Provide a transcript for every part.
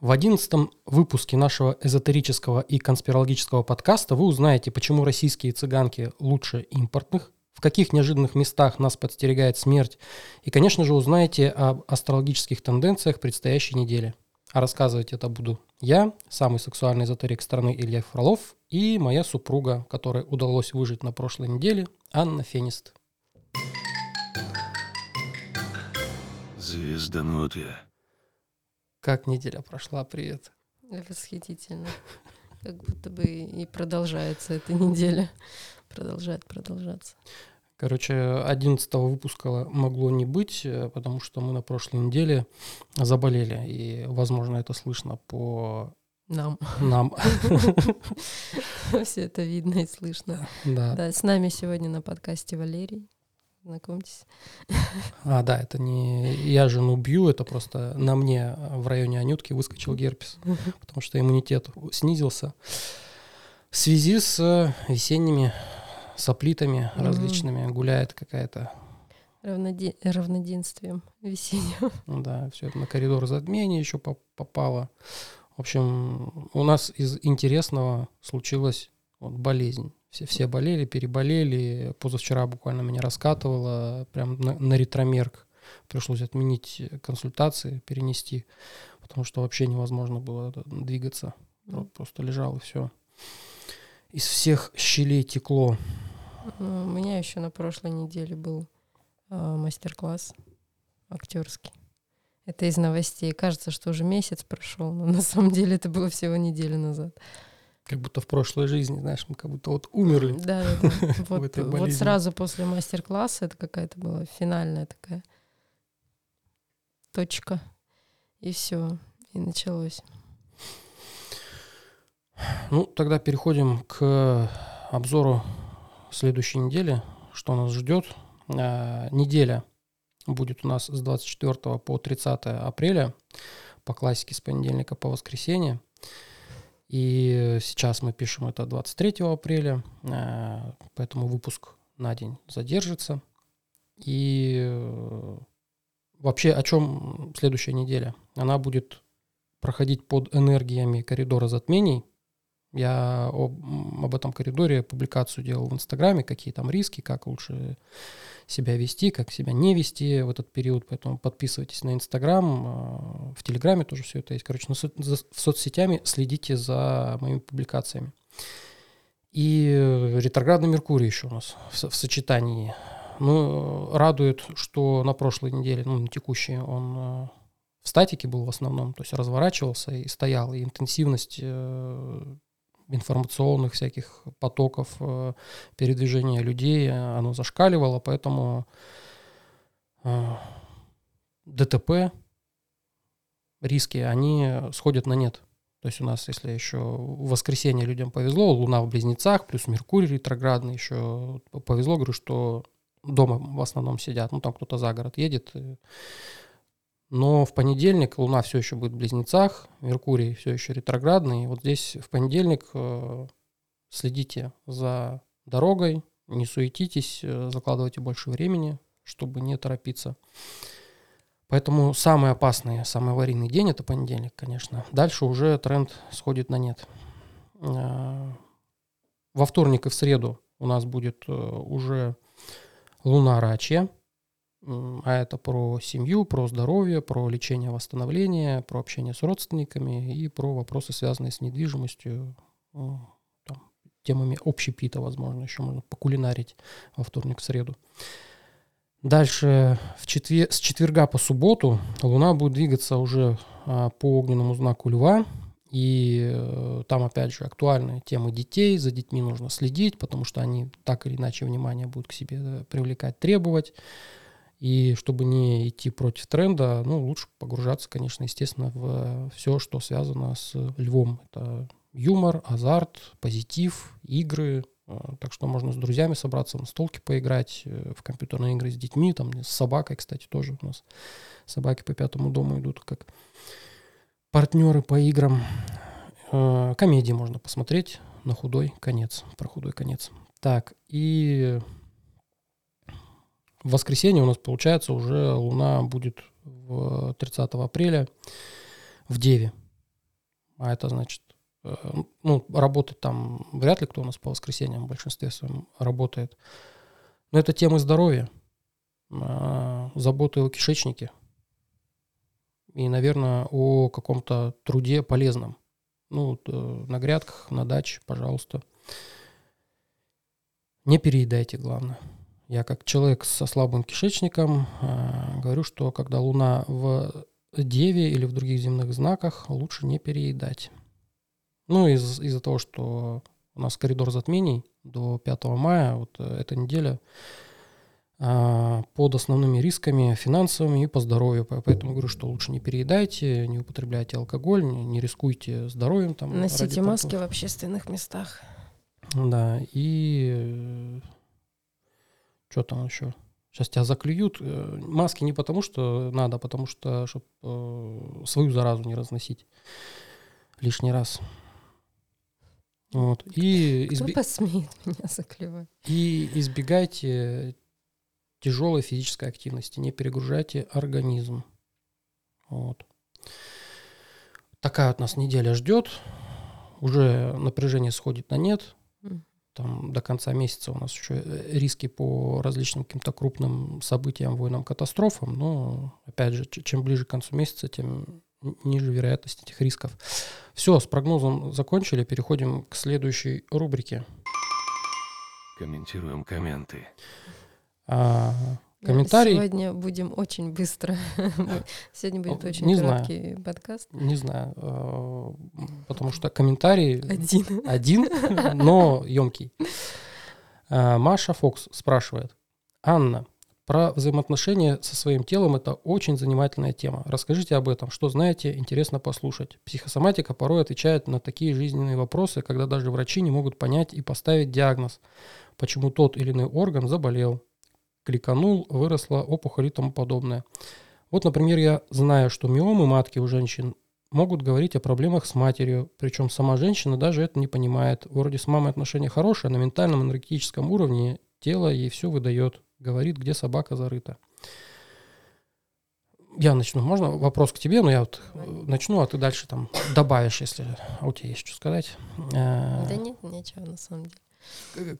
В одиннадцатом выпуске нашего эзотерического и конспирологического подкаста вы узнаете, почему российские цыганки лучше импортных, в каких неожиданных местах нас подстерегает смерть, и, конечно же, узнаете об астрологических тенденциях предстоящей недели. А рассказывать это буду я, самый сексуальный эзотерик страны Илья Фролов, и моя супруга, которой удалось выжить на прошлой неделе, Анна Фенист. Звезданутые. Как неделя прошла? Привет. Восхитительно. Как будто бы и продолжается эта неделя. Продолжает продолжаться. Короче, 11 выпуска могло не быть, э, потому что мы на прошлой неделе заболели. И, возможно, это слышно по Нам. нам. Все это видно и слышно. Да. Да, с нами сегодня на подкасте Валерий. Знакомьтесь. А, да, это не я жену бью, это просто на мне в районе Анютки выскочил герпес, потому что иммунитет снизился в связи с э, весенними соплитами различными. Гуляет какая-то, Равноде- Равноденствием весенним. да, все это на коридор затмения еще поп- попало. В общем, у нас из интересного случилась вот болезнь. Все, все болели, переболели. Позавчера буквально меня раскатывало прям на, на ретромерк. Пришлось отменить консультации, перенести, потому что вообще невозможно было двигаться. Про- Просто лежал и все. Из всех щелей текло. Ну, У меня еще на прошлой неделе был а, мастер-класс актерский. Это из новостей. Кажется, что уже месяц прошел, но на самом деле это было всего неделю назад. Как будто в прошлой жизни, знаешь, мы как будто вот умерли. Да, да, да. Вот, сразу после мастер-класса это какая-то была финальная такая точка. И все. И началось. Ну, тогда переходим к обзору следующей недели, что нас ждет. А, Неделя будет у нас с 24 по 30 апреля, по классике с понедельника по воскресенье. И сейчас мы пишем это 23 апреля, а, поэтому выпуск на день задержится. И э, вообще о чем следующая неделя? Она будет проходить под энергиями коридора затмений, я об, об этом коридоре публикацию делал в Инстаграме, какие там риски, как лучше себя вести, как себя не вести в этот период. Поэтому подписывайтесь на Инстаграм, э, в Телеграме тоже все это есть. Короче, со- в соцсетями следите за моими публикациями. И э, ретроградный Меркурий еще у нас в, в сочетании. Ну, э, радует, что на прошлой неделе, ну, на текущей, он в статике был в основном, то есть разворачивался и стоял, и интенсивность информационных всяких потоков э, передвижения людей, оно зашкаливало, поэтому э, ДТП, риски, они сходят на нет. То есть у нас, если еще в воскресенье людям повезло, Луна в Близнецах, плюс Меркурий ретроградный, еще повезло, говорю, что дома в основном сидят, ну там кто-то за город едет, но в понедельник Луна все еще будет в Близнецах, Меркурий все еще ретроградный. Вот здесь в понедельник э, следите за дорогой, не суетитесь, э, закладывайте больше времени, чтобы не торопиться. Поэтому самый опасный, самый аварийный день это понедельник, конечно. Дальше уже тренд сходит на нет. Э, Во вторник и в среду у нас будет уже Луна Рачья. А это про семью, про здоровье, про лечение, восстановление, про общение с родственниками и про вопросы, связанные с недвижимостью, м, там, темами общепита, возможно, еще можно покулинарить во вторник, в среду. Дальше в четвер... с четверга по субботу Луна будет двигаться уже а, по огненному знаку Льва. И э, там, опять же, актуальные темы детей. За детьми нужно следить, потому что они так или иначе внимание будут к себе э, привлекать, требовать. И чтобы не идти против тренда, ну, лучше погружаться, конечно, естественно, в все, что связано с львом. Это юмор, азарт, позитив, игры. Э, Так что можно с друзьями собраться, на столке поиграть, э, в компьютерные игры с детьми, там с собакой, кстати, тоже у нас собаки по пятому дому идут как партнеры по играм. Э, Комедии можно посмотреть на худой конец, про худой конец. Так, и в воскресенье у нас получается уже Луна будет в 30 апреля в Деве. а это значит, э, ну, работать там вряд ли кто у нас по воскресеньям в большинстве своем работает. Но это темы здоровья, э, заботы о кишечнике и, наверное, о каком-то труде полезном. Ну, э, на грядках, на даче, пожалуйста. Не переедайте, главное. Я как человек со слабым кишечником э, говорю, что когда Луна в Деве или в других земных знаках, лучше не переедать. Ну, из- из-за того, что у нас коридор затмений до 5 мая, вот э, эта неделя э, под основными рисками финансовыми и по здоровью. По- Поэтому говорю, что лучше не переедайте, не употребляйте алкоголь, не, не рискуйте здоровьем. Там, Носите маски в общественных местах. Да, и что там еще? Сейчас тебя заклюют. Э, Маски не потому, что надо, а потому что, чтобы свою заразу не разносить лишний раз. Вот. И, Кто изби- посмеет меня заклевать? и избегайте тяжелой физической активности, не перегружайте организм. Вот. Такая вот нас неделя ждет. Уже напряжение сходит на нет. Там до конца месяца у нас еще э, риски по различным каким-то крупным событиям, войнам, катастрофам. Но, опять же, чем ближе к концу месяца, тем ниже вероятность этих рисков. Все, с прогнозом закончили. Переходим к следующей рубрике. Комментируем комменты. А, комментарий, Сегодня будем очень быстро. Сегодня будет очень не знаю. короткий подкаст. не знаю, э, потому что комментарий Один. один, но емкий. А, Маша Фокс спрашивает. Анна, про взаимоотношения со своим телом это очень занимательная тема. Расскажите об этом, что знаете, интересно послушать. Психосоматика порой отвечает на такие жизненные вопросы, когда даже врачи не могут понять и поставить диагноз, почему тот или иной орган заболел, кликанул, выросла опухоль и тому подобное. Вот, например, я знаю, что миомы матки у женщин могут говорить о проблемах с матерью, причем сама женщина даже это не понимает. Вроде с мамой отношения хорошие, на ментальном энергетическом уровне тело ей все выдает, говорит, где собака зарыта. Я начну. Можно вопрос к тебе, но я вот э, начну, а ты дальше там добавишь, если а у тебя есть что сказать. Э, Да нет, ничего на самом деле.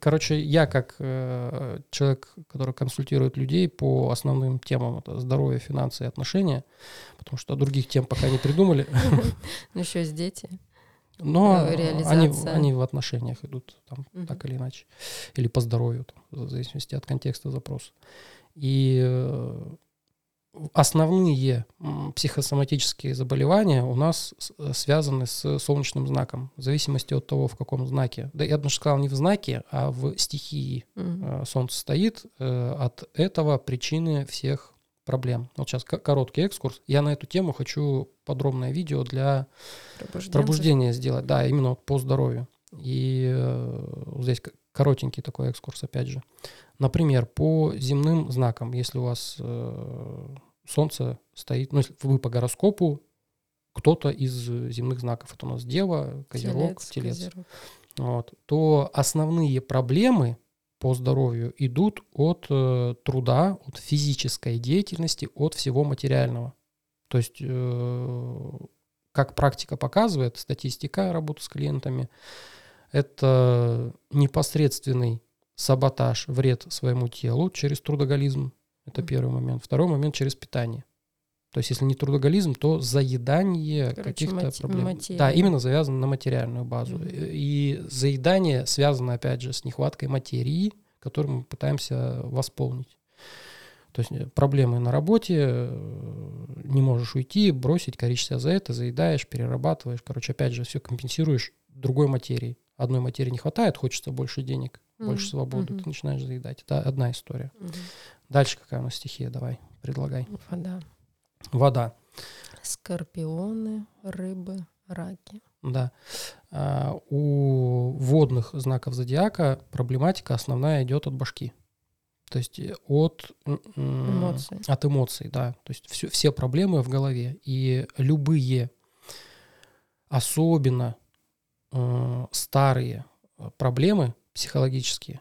Короче, я как э, человек, который консультирует людей по основным темам это здоровье, финансы и отношения, потому что других тем пока не придумали, Ну, еще есть дети. но Э, они, они в отношениях идут там Мгм. так или иначе, или по здоровью, там, в зависимости от контекста запроса. И э, основные психосоматические заболевания у нас э, связаны с солнечным знаком, в зависимости от того, в каком знаке. Да, я бы сказал не в знаке, а в стихии э, Солнце стоит. э, От этого причины всех проблем. Вот сейчас ко- короткий экскурс. Я на эту тему хочу подробное видео для пробуждения сделать. Да, именно по здоровью. И вот здесь коротенький такой экскурс, опять же. Например, по земным знакам, если у вас Солнце стоит, ну, если вы по гороскопу, кто-то из земных знаков, это у нас Дева, Козерог, Телец, Телец, Козерог. вот, то основные проблемы по здоровью идут от э, труда, от физической деятельности, от всего материального. То есть, э, как практика показывает, статистика работы с клиентами, это непосредственный саботаж, вред своему телу через трудоголизм. Это первый момент. Второй момент через питание. То есть, если не трудоголизм, то заедание Короче, каких-то мати- проблем. Да, материя. именно завязано на материальную базу. Мгм. И заедание связано, опять же, с нехваткой материи, которую мы пытаемся восполнить. То есть э, проблемы на работе, э, не можешь уйти, бросить, коричь себя за это, заедаешь, перерабатываешь. Короче, опять же, все компенсируешь другой материей. Одной материи не хватает, хочется больше денег, больше Мгм, свободы, мгм. ты начинаешь заедать. Это одна история. Мгм. Дальше какая у нас стихия? Давай, предлагай. Вода. Вода. Скорпионы, рыбы, раки. Да. А, У водных знаков зодиака проблематика основная идет от башки. То есть э, от Эмоции. От эмоций, да. То есть всё- все проблемы в голове. И любые, особенно э, старые э, проблемы психологические,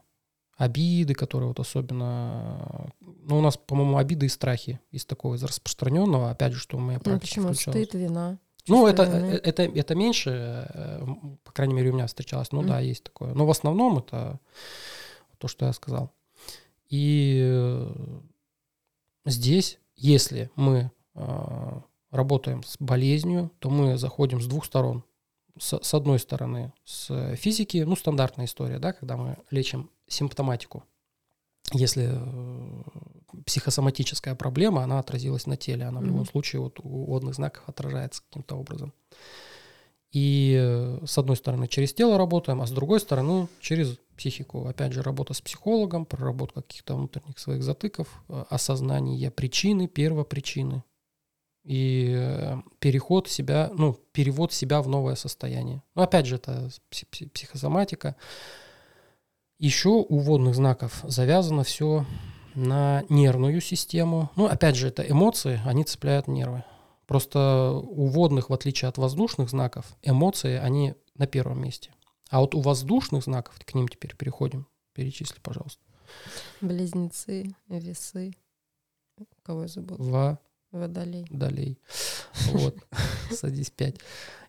обиды, которые вот особенно... э, Ну, у нас, по-моему, обиды и страхи из такого, из распространенного. Опять же, что у меня Ну почему? включалось. Стыд, вина. Ну, это, войны. это, это меньше, э, по крайней мере, у меня встречалось. Ну Мгм. да, есть такое. Но в основном это то, что я сказал. И э, здесь, если мы э, работаем с болезнью, то мы заходим с двух сторон. С, с одной стороны, с физики, ну, стандартная история, да, когда мы лечим симптоматику. Если э, психосоматическая проблема, она отразилась на теле, она в любом случае вот у водных знаков отражается каким-то образом. И э, с одной стороны через тело работаем, а с другой стороны через психику. Опять же, работа с психологом, проработка каких-то внутренних своих затыков, э, осознание причины, первопричины и э, переход себя, ну, перевод себя в новое состояние. Ну, опять же, это пси- пси- психосоматика. Еще у водных знаков завязано все на нервную систему. Ну, опять же, это эмоции, они цепляют нервы. Просто у водных, в отличие от воздушных знаков, эмоции, они на первом месте. А вот у воздушных знаков, к ним теперь переходим, перечисли, пожалуйста. Близнецы, весы. Кого я забыл? В Водолей. Далей. Вот. Садись пять.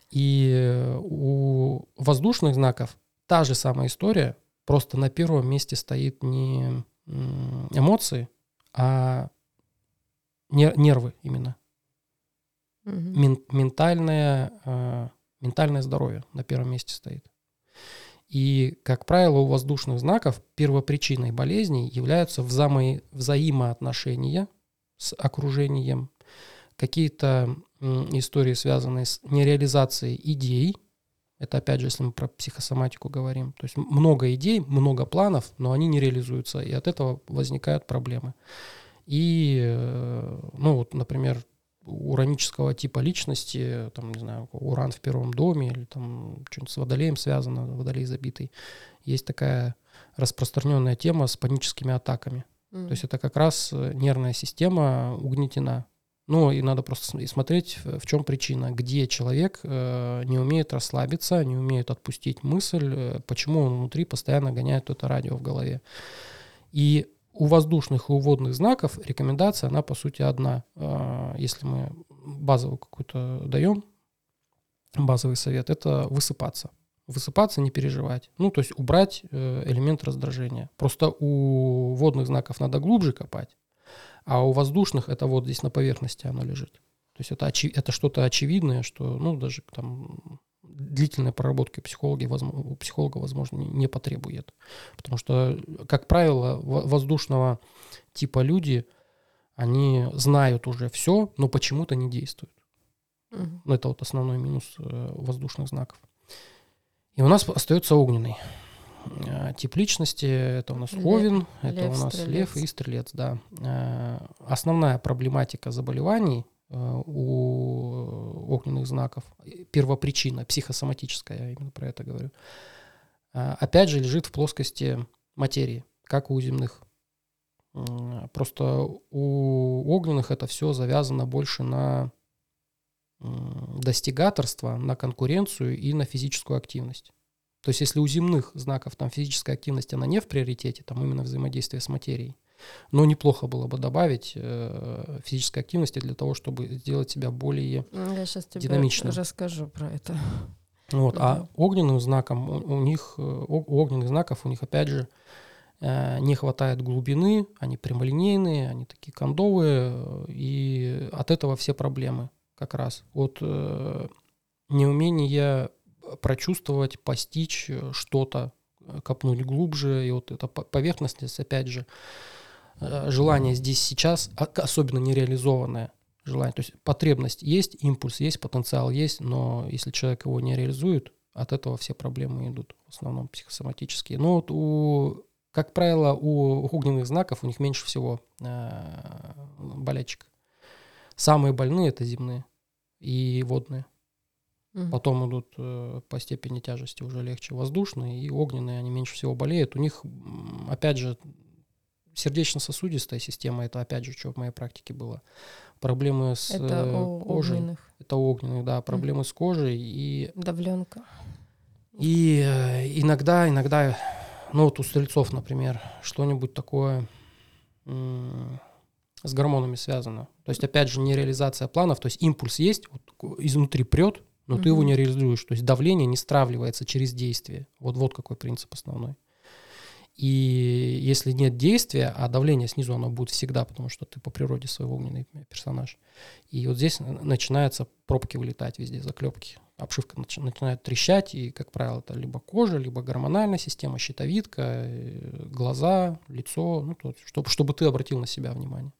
И э, у воздушных знаков та же самая история, просто на первом месте стоит не эмоции, а нер- нервы именно. Мен- ментальное, э, ментальное здоровье на первом месте стоит. И, как правило, у воздушных знаков первопричиной болезней являются взаимо- взаимоотношения с окружением, какие-то истории, связанные с нереализацией идей. Это, опять же, если мы про психосоматику говорим. То есть много идей, много планов, но они не реализуются, и от этого возникают проблемы. И, э, ну вот, например, уранического типа личности, там, не знаю, уран в первом доме или там что-нибудь с водолеем связано, водолей забитый, есть такая распространенная тема с паническими атаками. М. То есть это как раз э, нервная система угнетена. Ну и надо просто смотреть, в в чем причина, где человек э, не умеет расслабиться, не умеет отпустить мысль, э, почему он внутри постоянно гоняет это радио в голове. И у воздушных и у водных знаков рекомендация, она по сути одна. Э, Если мы базовую какую-то даем, базовый совет, это высыпаться. Высыпаться, не переживать. Ну, то есть убрать э, элемент раздражения. Просто у водных знаков надо глубже копать, а у воздушных это вот здесь на поверхности оно лежит. То есть это, очи- это что-то очевидное, что, ну, даже там длительной проработки психологи, возможно, у психолога, возможно, не, потребует. Потому что, как правило, во- воздушного типа люди, они знают уже все, но почему-то не действуют. Ну, это вот основной минус э, воздушных знаков. И у нас остается огненный. Э, Тип личности это у нас Лев, Овен, это лев, у нас стрелец. Лев и Стрелец, да. Э, Основная проблематика заболеваний э, у огненных знаков, первопричина психосоматическая, я именно про это говорю, опять же лежит в плоскости материи, как у земных. Просто у огненных это все завязано больше на достигаторство, на конкуренцию и на физическую активность. То есть если у земных знаков там физическая активность, она не в приоритете, там именно взаимодействие с материей, но неплохо было бы добавить э, физической активности для того, чтобы сделать себя более... Ну, Я сейчас тебе Динамично. расскажу про это. Вот, а Мгм. огненным знаком, у, у них, э, у огненных знаков у них опять же э, не хватает глубины, они прямолинейные, они такие кондовые, э, и от этого все проблемы как раз. От э, неумения прочувствовать, постичь э, что-то, э, копнуть глубже, и вот эта по- поверхностность, опять же, э, желание здесь сейчас, а- особенно нереализованное желание, то есть потребность есть, импульс есть, потенциал есть, но если человек его не реализует, от этого все проблемы идут, в основном психосоматические. Но вот у, как правило, у огненных знаков у них меньше всего болячек. Самые больные это земные и водные. Мгм. Потом идут э, по степени тяжести уже легче воздушные и огненные, они меньше всего болеют. У них, опять же, сердечно-сосудистая система, это опять же, что в моей практике было. Проблемы с Это э, кожей. огненных. Это огненных, да, проблемы с кожей. И, Давленка. и э, иногда, иногда, ну вот у стрельцов, например, что-нибудь такое с гормонами связано. То есть, опять же, не реализация планов, то есть импульс есть, вот, изнутри прет, но угу. ты его не реализуешь. То есть давление не стравливается через действие. Вот, вот какой принцип основной. И если нет действия, а давление снизу оно будет всегда, потому что ты по природе своего огненный персонаж. И вот здесь начинаются пробки вылетать везде, заклепки. Обшивка начинает трещать, и, как правило, это либо кожа, либо гормональная система, щитовидка, э, глаза, лицо, ну, то, чтобы, чтобы ты обратил на себя внимание,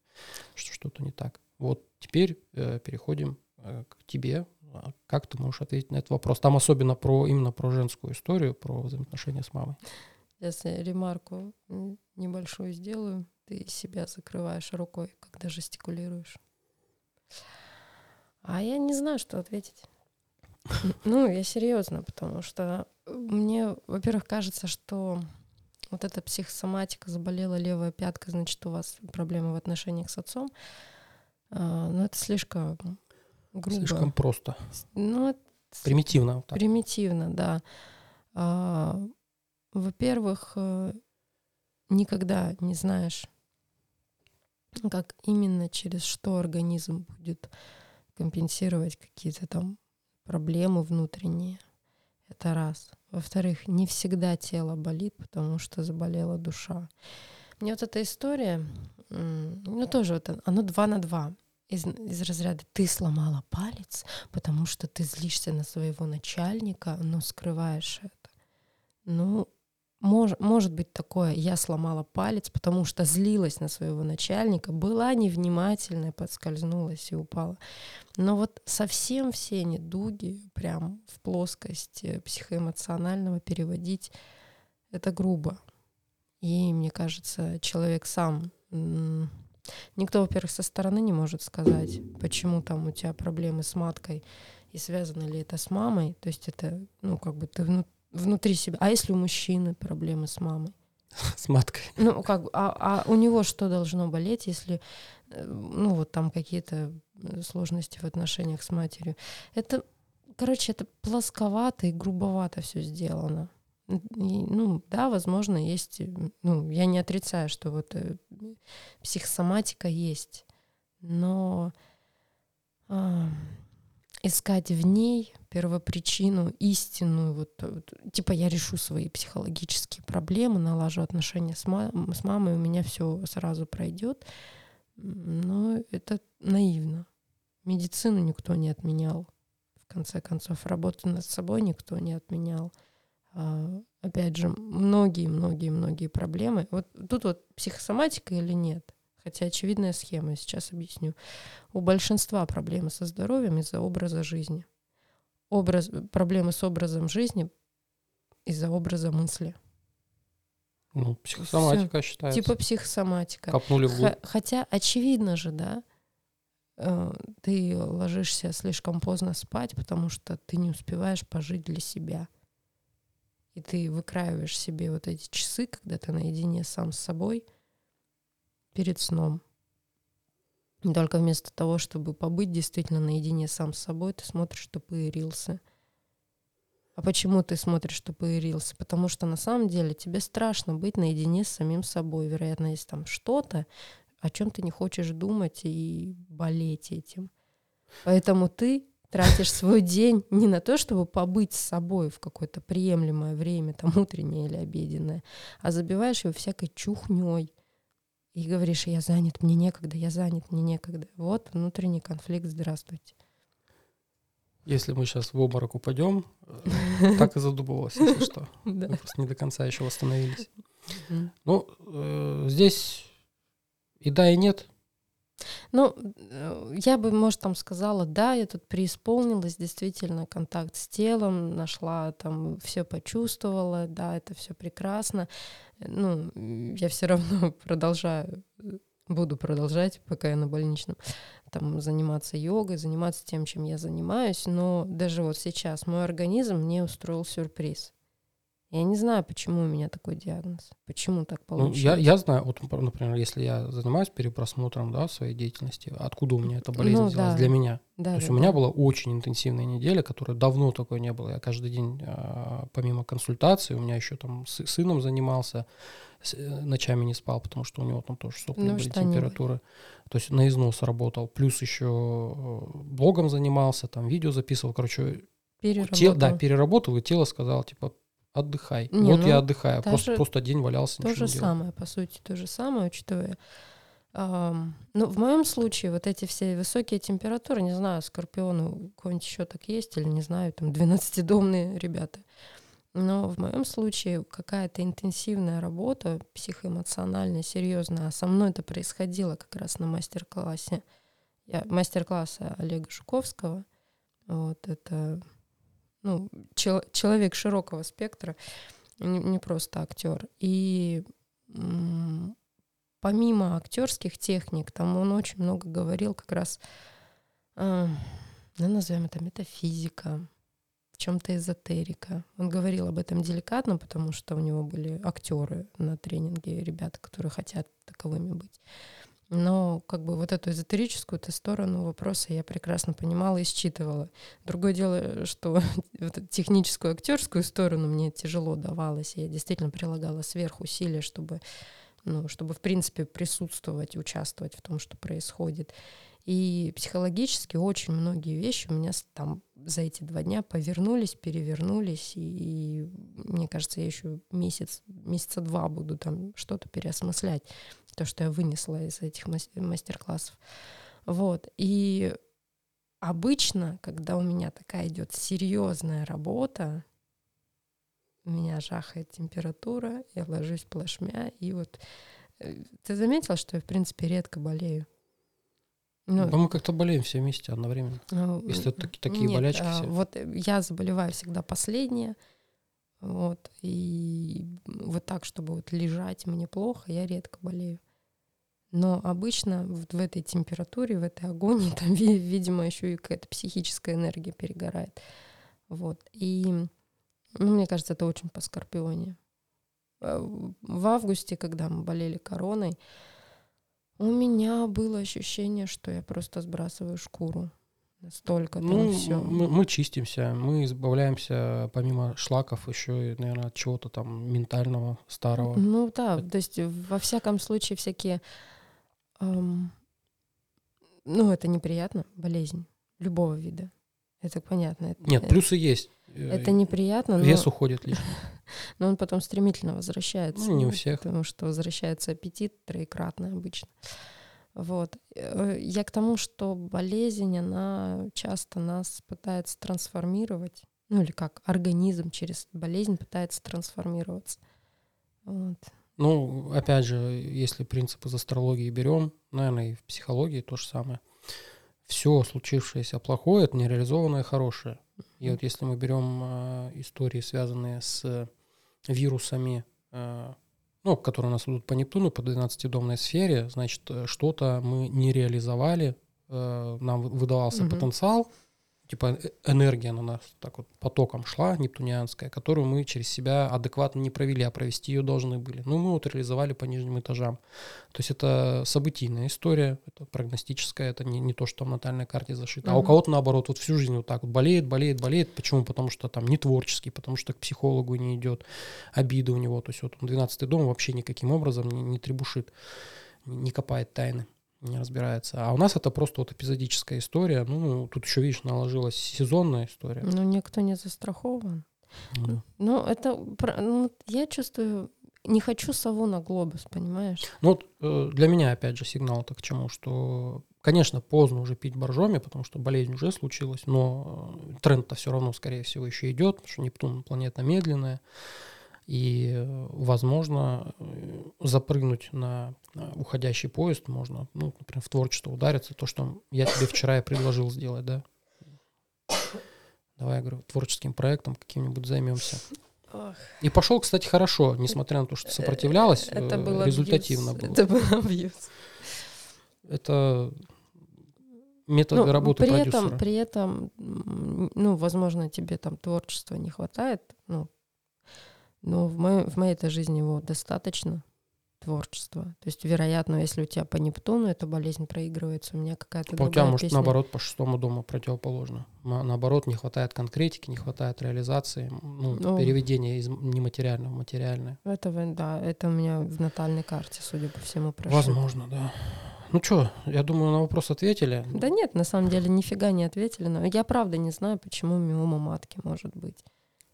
что что-то не так. Вот теперь э, переходим э, к тебе. А как ты можешь ответить на этот вопрос? Там особенно про именно про женскую историю, про взаимоотношения с мамой. Сейчас я ремарку небольшую сделаю. Ты себя закрываешь рукой, когда жестикулируешь. А я не знаю, что ответить. Ну, я серьезно, потому что мне, во-первых, кажется, что вот эта психосоматика, заболела левая пятка, значит, у вас проблемы в отношениях с отцом. А, ну, это слишком грубо. Слишком просто. Ну, примитивно. Вот примитивно, да. А, во-первых, э, никогда не знаешь, как именно через что организм будет компенсировать какие-то там проблемы внутренние. Это раз. Во-вторых, не всегда тело болит, потому что заболела душа. Мне вот эта история, ну тоже вот оно два на два. Из, из разряда ты сломала палец, потому что ты злишься на своего начальника, но скрываешь это. Ну, мож, может быть такое, я сломала палец, потому что злилась на своего начальника, была невнимательная, подскользнулась и упала. Но вот совсем все недуги прям в плоскость э, психоэмоционального переводить, это грубо. И мне кажется, человек сам Никто, во-первых, со стороны не может сказать, почему там у тебя проблемы с маткой и связано ли это с мамой. То есть это, ну, как бы ты внутри внутри себя. А если у мужчины проблемы с мамой? С маткой. Ну, как бы, а, а у него что должно болеть, если, э, ну, вот там какие-то э, сложности в отношениях с матерью? Это, короче, это плосковато и грубовато все сделано. Ну, да, возможно, есть, э, ну, я не отрицаю, что вот психосоматика есть, но а, искать в ней первопричину, истинную, вот, вот типа я решу свои психологические проблемы, налажу отношения с, мам, с мамой, у меня все сразу пройдет. Но это наивно. Медицину никто не отменял. В конце концов, работу над собой никто не отменял. А, опять же, многие-многие-многие проблемы. Вот тут вот психосоматика или нет? Хотя очевидная схема, сейчас объясню. У большинства проблемы со здоровьем из-за образа жизни образ, проблемы с образом жизни из-за образа мысли. Ну, психосоматика Всё. считается. Типа психосоматика. Копнули в Х- Хотя очевидно же, да, э, ты ложишься слишком поздно спать, потому что ты не успеваешь пожить для себя. И ты выкраиваешь себе вот эти часы, когда ты наедине сам с собой перед сном. Только вместо того, чтобы побыть действительно наедине сам с собой, ты смотришь тупые рилсы. А почему ты смотришь тупые рилсы? Потому что на самом деле тебе страшно быть наедине с самим собой. Вероятно, есть там что-то, о чем ты не хочешь думать и болеть этим. Поэтому ты тратишь свой день не на то, чтобы побыть с собой в какое-то приемлемое время, там утреннее или обеденное, а забиваешь его всякой чухней, и говоришь, я занят, мне некогда, я занят, мне некогда. Вот внутренний конфликт, здравствуйте. Если мы сейчас в обморок упадем, э, так и задумывалось, если что. Мы просто не до конца еще восстановились. Ну, э, здесь и да, и нет. Ну, э, я бы, может, там сказала, да, я тут преисполнилась, действительно, контакт с телом, нашла там, все почувствовала, да, это все прекрасно. Ну, я все равно продолжаю, буду продолжать, пока я на больничном, там, заниматься йогой, заниматься тем, чем я занимаюсь, но даже вот сейчас мой организм мне устроил сюрприз. Я не знаю, почему у меня такой диагноз. Почему так Ну, получилось. я, я знаю, вот, например, если я занимаюсь перепросмотром да, своей деятельности, откуда у меня эта болезнь Ну, взялась да. для меня. да, То есть да, у меня была очень интенсивная неделя, которая давно такой не было. Я каждый день, а, помимо консультаций, у меня еще там с сыном занимался, э, ночами не спал, потому что у него там тоже сопли Ну, были, температуры. То есть на износ работал. Плюс еще э, блогом занимался, там видео записывал. Короче, те- да, Переработал. переработал, и тело сказало, типа, отдыхай. Не, вот ну, я отдыхаю. Просто, же- просто день валялся, То же самое, по сути, то же самое, учитывая. ам, ну, в моем случае вот эти все высокие температуры, не знаю, скорпионы у кого-нибудь еще так есть, или не знаю, там 12-домные ребята. Но в моем случае какая-то интенсивная работа, психоэмоциональная, серьезная, а со мной это происходило как раз на мастер-классе. Я, мастер-класса Олега Жуковского. Вот это ну, чел- человек широкого спектра, не, не просто актер. И помимо актерских техник, там он очень много говорил как раз, э, назовем это метафизика, в чем-то эзотерика. Он говорил об этом деликатно, потому что у него были актеры на тренинге, ребята, которые хотят таковыми быть. Но как бы вот эту эзотерическую -то сторону вопроса я прекрасно понимала и считывала. Другое дело, что вот техническую актерскую сторону мне тяжело давалось. и Я действительно прилагала сверхусилия, чтобы, ну, чтобы в принципе присутствовать, участвовать в том, что происходит. И психологически очень многие вещи у меня там за эти два дня повернулись, перевернулись, и, и мне кажется, я еще месяц, месяца два буду там что-то переосмыслять, то, что я вынесла из этих мас- мастер-классов. Вот. И обычно, когда у меня такая идет серьезная работа, у меня жахает температура, я ложусь плашмя, и вот э, ты заметила, что я, в принципе, редко болею? Ну, Да мы как-то болеем все вместе одновременно. ну, Если вот таки- такие нет, болячки а, все. Вот э, я заболеваю всегда последняя. Вот. И вот так, чтобы вот лежать мне плохо, я редко болею. Но обычно вот в этой температуре, в этой агонии, там, ви- видимо, еще и какая-то психическая энергия перегорает. Вот. И ну, мне кажется, это очень по скорпионе. Э, В августе, когда мы болели короной, у меня было ощущение, что я просто сбрасываю шкуру. Настолько там Ну, все. мы, мы чистимся, мы избавляемся помимо шлаков еще, наверное, от чего-то там ментального, старого. Ну да, то есть во всяком случае всякие... ам, ну, это неприятно, болезнь любого вида. Это понятно. Это, Нет, плюсы есть. Э, это неприятно, но, Вес уходит лишний. но он потом стремительно возвращается. Ну, не у всех. Потому что возвращается аппетит троекратно обычно. Вот. Э, Я к тому, что болезнь, она часто нас пытается трансформировать. Ну или как, организм через болезнь пытается трансформироваться. Вот. Ну, опять же, если принцип из астрологии берем, наверное, и в психологии то же самое. Все случившееся плохое, это нереализованное хорошее. И вот если мы берем э, истории, связанные с вирусами, э, ну, которые у нас идут по Нептуну, по 12-домной сфере, значит, э, что-то мы не реализовали, э, нам вы- выдавался Мгм. потенциал, типа э- энергия на нас так вот потоком шла, нептунианская, которую мы через себя адекватно не провели, а провести ее должны были. Ну, мы вот реализовали по нижним этажам. То есть это событийная история, это прогностическая, это не, не то, что там в натальной карте зашито. А у кого-то наоборот, вот всю жизнь вот так вот болеет, болеет, болеет. Почему? Потому что там не творческий, потому что к психологу не идет, обида у него. То есть вот он 12 дом вообще никаким образом не, не требушит, не копает тайны не разбирается. А у нас это просто вот эпизодическая история. Ну, тут еще, видишь, наложилась сезонная история. Но никто не застрахован. Ну, Ну, это... Ну, я чувствую... Не хочу сову на глобус, понимаешь? Ну вот э, для меня, опять же, сигнал-то к чему, что, конечно, поздно уже пить боржоми, потому что болезнь уже случилась, но э, тренд-то все равно, скорее всего, еще идет, потому что Нептун планета медленная, и, э, возможно, э, запрыгнуть на э, уходящий поезд можно, ну, например, в творчество удариться, то, что я тебе вчера и предложил сделать, да. Давай, я говорю, творческим проектом каким-нибудь займемся. И пошел, кстати, хорошо, несмотря на то, что сопротивлялась, Это э, было результативно абьюз. было. Это был абьюз. Это методы Ну, работы при продюсера. этом, при этом, ну, возможно, тебе там творчества не хватает, ну, Но в моей, в моей этой жизни его достаточно творчества. То есть, вероятно, если у тебя по Нептуну эта болезнь проигрывается, у меня какая-то По у тебя, может, песня... наоборот, по шестому дому противоположно. Наоборот, не хватает конкретики, не хватает реализации, ну, ну переведения из нематериального в материальное. Это, да, это у меня в натальной карте, судя по всему, прошло. Возможно, да. Ну что, я думаю, на вопрос ответили. Да нет, на самом деле нифига не ответили. Но я правда не знаю, почему миома матки может быть.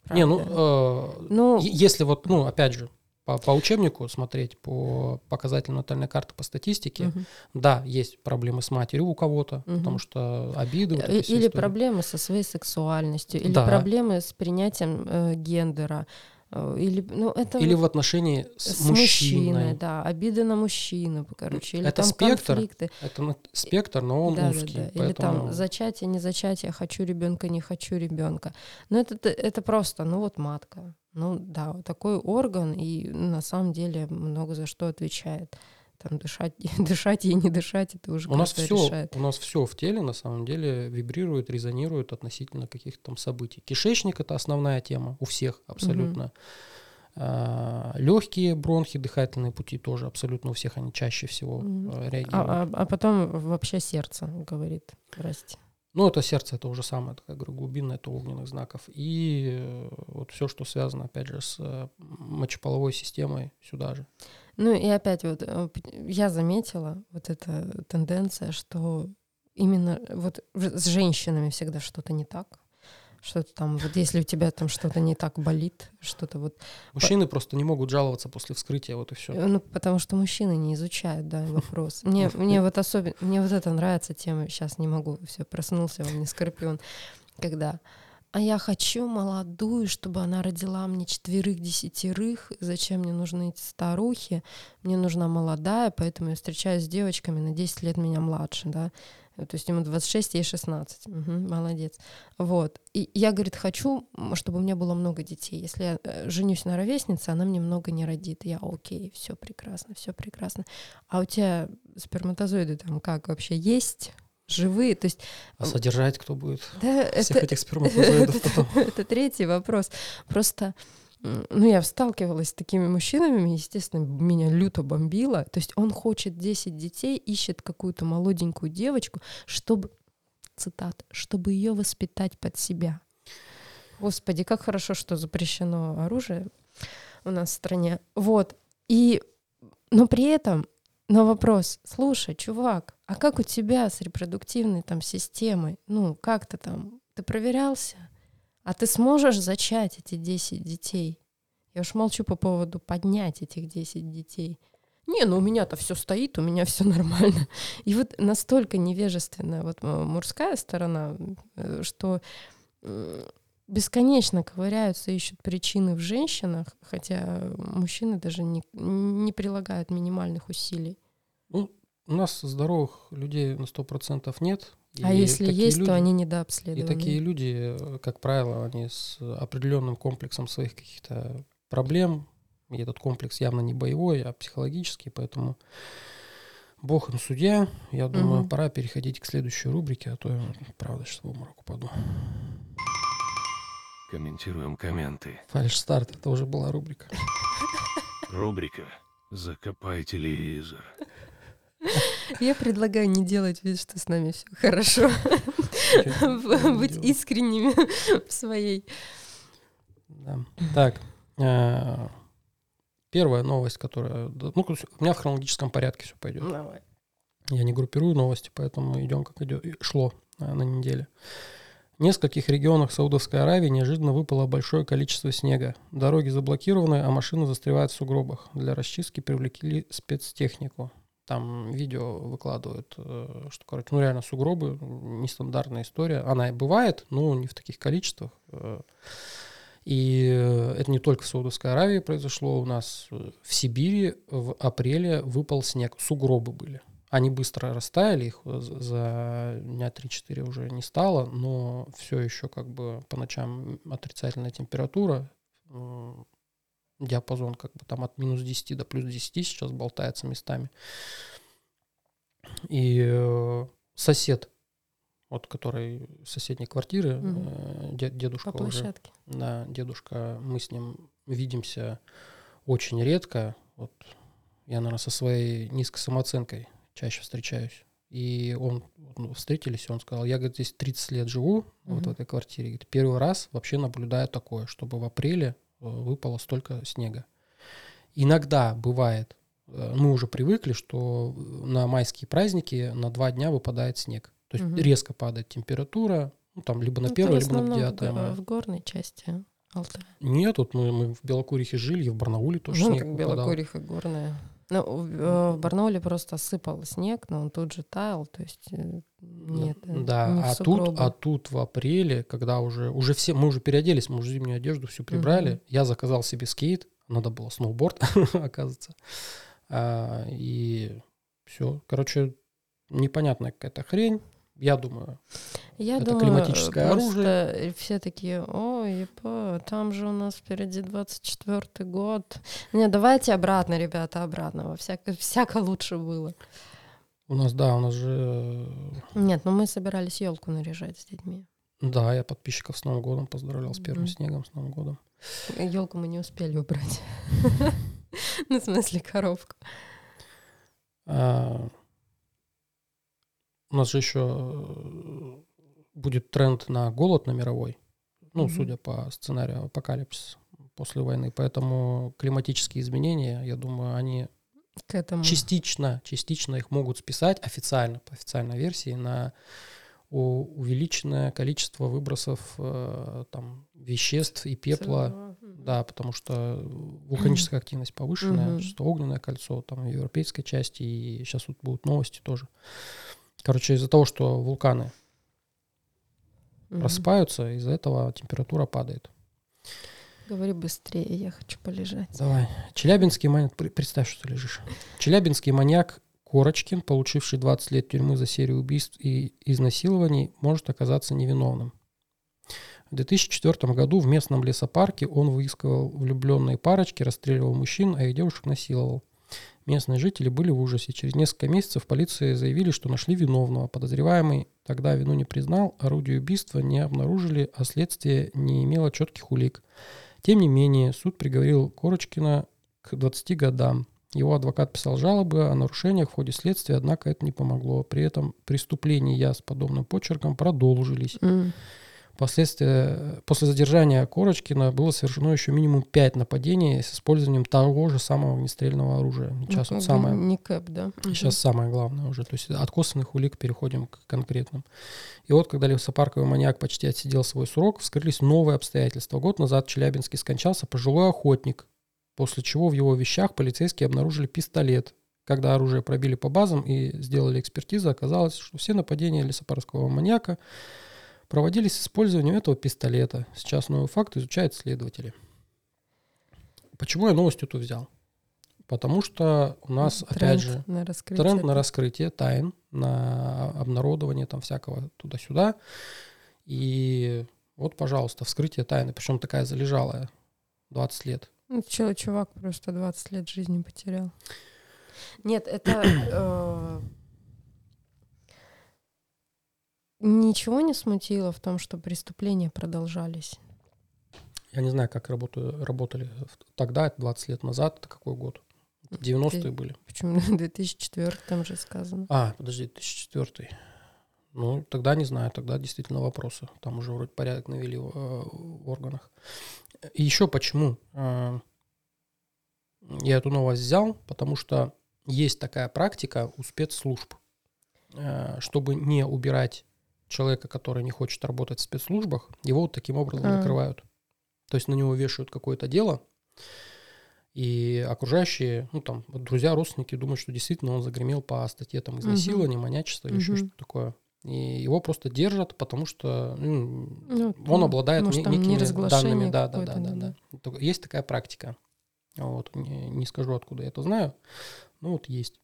Правда. Не, ну, э, ну, если вот, ну, опять же, по, по учебнику смотреть, по показателям натальной карты, по статистике, угу. да, есть проблемы с матерью у кого-то, угу. потому что обиды. Вот или истории. проблемы со своей сексуальностью, или да. проблемы с принятием э, гендера. Э, или, ну, это или в отношении с, с мужчиной. мужчиной. Да, обиды на мужчину, короче. Или это там спектр, конфликты. Это спектр, но он да, узкий. Да, да. Поэтому... Или там зачатие, не зачатие, хочу ребенка, не хочу ребенка. Но это, это просто, ну вот матка. Ну да, такой орган, и на самом деле много за что отвечает. Там дышать, дышать ей не дышать, это уже у нас все, решает. У нас все в теле на самом деле вибрирует, резонирует относительно каких-то там событий. Кишечник это основная тема у всех абсолютно. Угу. А, легкие бронхи, дыхательные пути тоже абсолютно у всех они чаще всего mm. реагируют. А, а, а потом вообще сердце говорит, здрасте. Ну, это сердце, это уже самое, как говорю, глубинное, это огненных знаков. И э, вот все, что связано, опять же, с э, мочеполовой системой, сюда же. Ну и опять вот э, я заметила вот эта тенденция, что именно вот с женщинами всегда что-то не так что-то там, вот если у тебя там что-то не так болит, что-то вот... Мужчины просто не могут жаловаться после вскрытия, вот и все. Ну, потому что мужчины не изучают, да, вопрос. Мне, мне вот особенно, мне вот это нравится тема, сейчас не могу, все, проснулся он не скорпион, когда а я хочу молодую, чтобы она родила мне четверых, десятерых. Зачем мне нужны эти старухи? Мне нужна молодая, поэтому я встречаюсь с девочками на 10 лет меня младше, да. То есть ему 26, ей 16. Угу, молодец. Вот. И я, говорит, хочу, чтобы у меня было много детей. Если я э, женюсь на ровеснице, она мне много не родит. Я окей, все прекрасно, все прекрасно. А у тебя сперматозоиды там как вообще есть? Живые, то есть... А содержать кто будет да, всех это, этих сперматозоидов потом? Это третий вопрос. Просто ну, я сталкивалась с такими мужчинами, естественно, меня люто бомбило. То есть он хочет 10 детей, ищет какую-то молоденькую девочку, чтобы, цитат, чтобы ее воспитать под себя. Господи, как хорошо, что запрещено оружие у нас в стране. Вот. И, но при этом на вопрос, слушай, чувак, а как у тебя с репродуктивной там системой? Ну, как ты там, ты проверялся? А ты сможешь зачать эти 10 детей? Я уж молчу по поводу поднять этих 10 детей. Не, ну у меня-то все стоит, у меня все нормально. И вот настолько невежественная вот мужская сторона, э, что бесконечно ковыряются, ищут причины в женщинах, хотя мужчины даже не, не прилагают минимальных усилий. Ну, у нас здоровых людей на сто процентов нет. А если есть, люди, то они недообследованы. И такие люди, как правило, они с определенным комплексом своих каких-то проблем. И этот комплекс явно не боевой, а психологический, поэтому Бог им судья. Я думаю, угу. пора переходить к следующей рубрике, а то я, правда, сейчас в обморок упаду. Комментируем комменты. Фальш старт, это уже была рубрика. Рубрика «Закопай телевизор». Я предлагаю не делать вид, что с нами все хорошо. Быть искренними в своей. Так. Э, первая новость, которая... Ну, у меня в хронологическом порядке все пойдет. Давай. Я не группирую новости, поэтому идем как идет, шло э, на неделе. В нескольких регионах Саудовской Аравии неожиданно выпало большое количество снега. Дороги заблокированы, а машины застревают в сугробах. Для расчистки привлекли спецтехнику там видео выкладывают, э, что, короче, ну реально сугробы, нестандартная история. Она и бывает, но не в таких количествах. Э. И это не только в Саудовской Аравии произошло, у нас в Сибири в апреле выпал снег, сугробы были. Они быстро растаяли, их за дня 3-4 уже не стало, но все еще как бы по ночам отрицательная температура, диапазон как бы там от минус 10 до плюс 10 сейчас болтается местами. И э, сосед, вот который соседней квартиры, угу. дед, дедушка По уже. Да, дедушка, мы с ним видимся очень редко. Вот я, наверное, со своей низкой самооценкой чаще встречаюсь. И он ну, встретились, и он сказал, я, говорит, здесь 30 лет живу, вот в этой квартире. Говорит, первый раз вообще наблюдаю такое, чтобы в апреле э, выпало столько снега. Иногда бывает, э, мы уже привыкли, что на майские праздники на два дня выпадает снег. То есть Мгм. резко падает температура, ну, там либо на Ну, первое, либо на основном в 9 го- мая. В горной части Алтая. Нет, тут мы, мы в Белокурихе жили, и в Барнауле тоже Ну, снег как. Белокуриха горная. Ну, в, э, в Барнауле просто сыпал снег, но он тут же таял, то есть э, нет. э, Да, не а тут, а тут в апреле, когда уже, уже все, мы уже переоделись, мы уже зимнюю одежду всю прибрали, Мгм. я заказал себе скейт, надо было сноуборд, оказывается, А, и все, короче, непонятная какая-то хрень, я думаю, Я это думаю, климатическое просто все такие, ой, епа, там же у нас впереди 24-й год. Не, давайте обратно, ребята, обратно. Во всяко, всяко лучше было. у нас, да, у нас же, Нет, ну мы собирались елку наряжать с детьми. да, я подписчиков с Новым годом поздравлял, с первым Мгм. снегом, с Новым годом. Елку мы не успели убрать. Ну, в смысле, коробку. У нас же еще э, будет тренд на голод на мировой, ну, Мгм. судя по сценарию апокалипсис после войны. Поэтому климатические изменения, я думаю, они К этому. частично, частично их могут списать официально, по официальной версии, на увеличенное количество выбросов э, там, веществ и пепла. СО2. Мгм. Да, потому что вулканическая активность повышенная, что огненное кольцо там в европейской части, и сейчас вот будут новости тоже. Короче, из-за того, что вулканы Мгм. просыпаются, из-за этого температура падает. Говори быстрее, я хочу полежать. Давай. Челябинский маньяк... пр- Представь, что ты лежишь. Челябинский маньяк Корочкин, получивший 20 лет тюрьмы за серию убийств и изнасилований, может оказаться невиновным. В 2004 году в местном лесопарке он выискивал влюбленные парочки, расстреливал мужчин, а их девушек насиловал. Местные жители были в ужасе. Через несколько месяцев полиции заявили, что нашли виновного. Подозреваемый тогда вину не признал, орудие убийства не обнаружили, а следствие не имело четких улик. Тем не менее, суд приговорил Корочкина к 20 годам. Его адвокат писал жалобы о нарушениях в ходе следствия, однако это не помогло. При этом преступления с подобным почерком продолжились. Последствия, после задержания Корочкина было совершено еще минимум 5 нападений с использованием того же самого огнестрельного оружия. Сейчас Ну, вот самое, Не кэп, да? Сейчас самое главное уже. То есть от косвенных улик переходим к конкретным. И вот, когда лесопарковый маньяк почти отсидел свой срок, вскрылись новые обстоятельства. Год назад в Челябинске скончался пожилой охотник, после чего в его вещах полицейские обнаружили пистолет. Когда оружие пробили по базам и сделали экспертизу, оказалось, что все нападения лесопаркового маньяка проводились с использованием этого пистолета. Сейчас новый факт изучают следователи. Почему я новостью тут взял? Потому что у нас, Тренд опять же, на раскрытие. тренд на раскрытие тайн, на обнародование там всякого туда-сюда. И вот, пожалуйста, вскрытие тайны. Причем такая залежалая 20 лет. Ну, чё, чувак просто 20 лет жизни потерял. Нет, это... э, Ничего не смутило в том, что преступления продолжались. Я не знаю, как работаю, работали тогда, это 20 лет назад. Это какой год? 90-е Ты- были. Почему в 2004 там же сказано? А, подожди, 2004. Ну, тогда не знаю, тогда действительно вопросы. Там уже вроде порядок навели в, э, в органах. И еще почему э, я эту новость взял, потому что есть такая практика у спецслужб, э, чтобы не убирать человека, который не хочет работать в спецслужбах, его вот таким образом А. накрывают. То есть на него вешают какое-то дело, и окружающие, ну там, друзья, родственники думают, что действительно он загремел по статье там изнасилования, маньячества или еще Мгм. что-то такое. И его просто держат, потому что ну, Ну, он там, обладает может, не- некими данными. Да, да, да, да, да. да. Есть такая практика. Вот, не, не скажу, откуда я это знаю. Ну вот есть.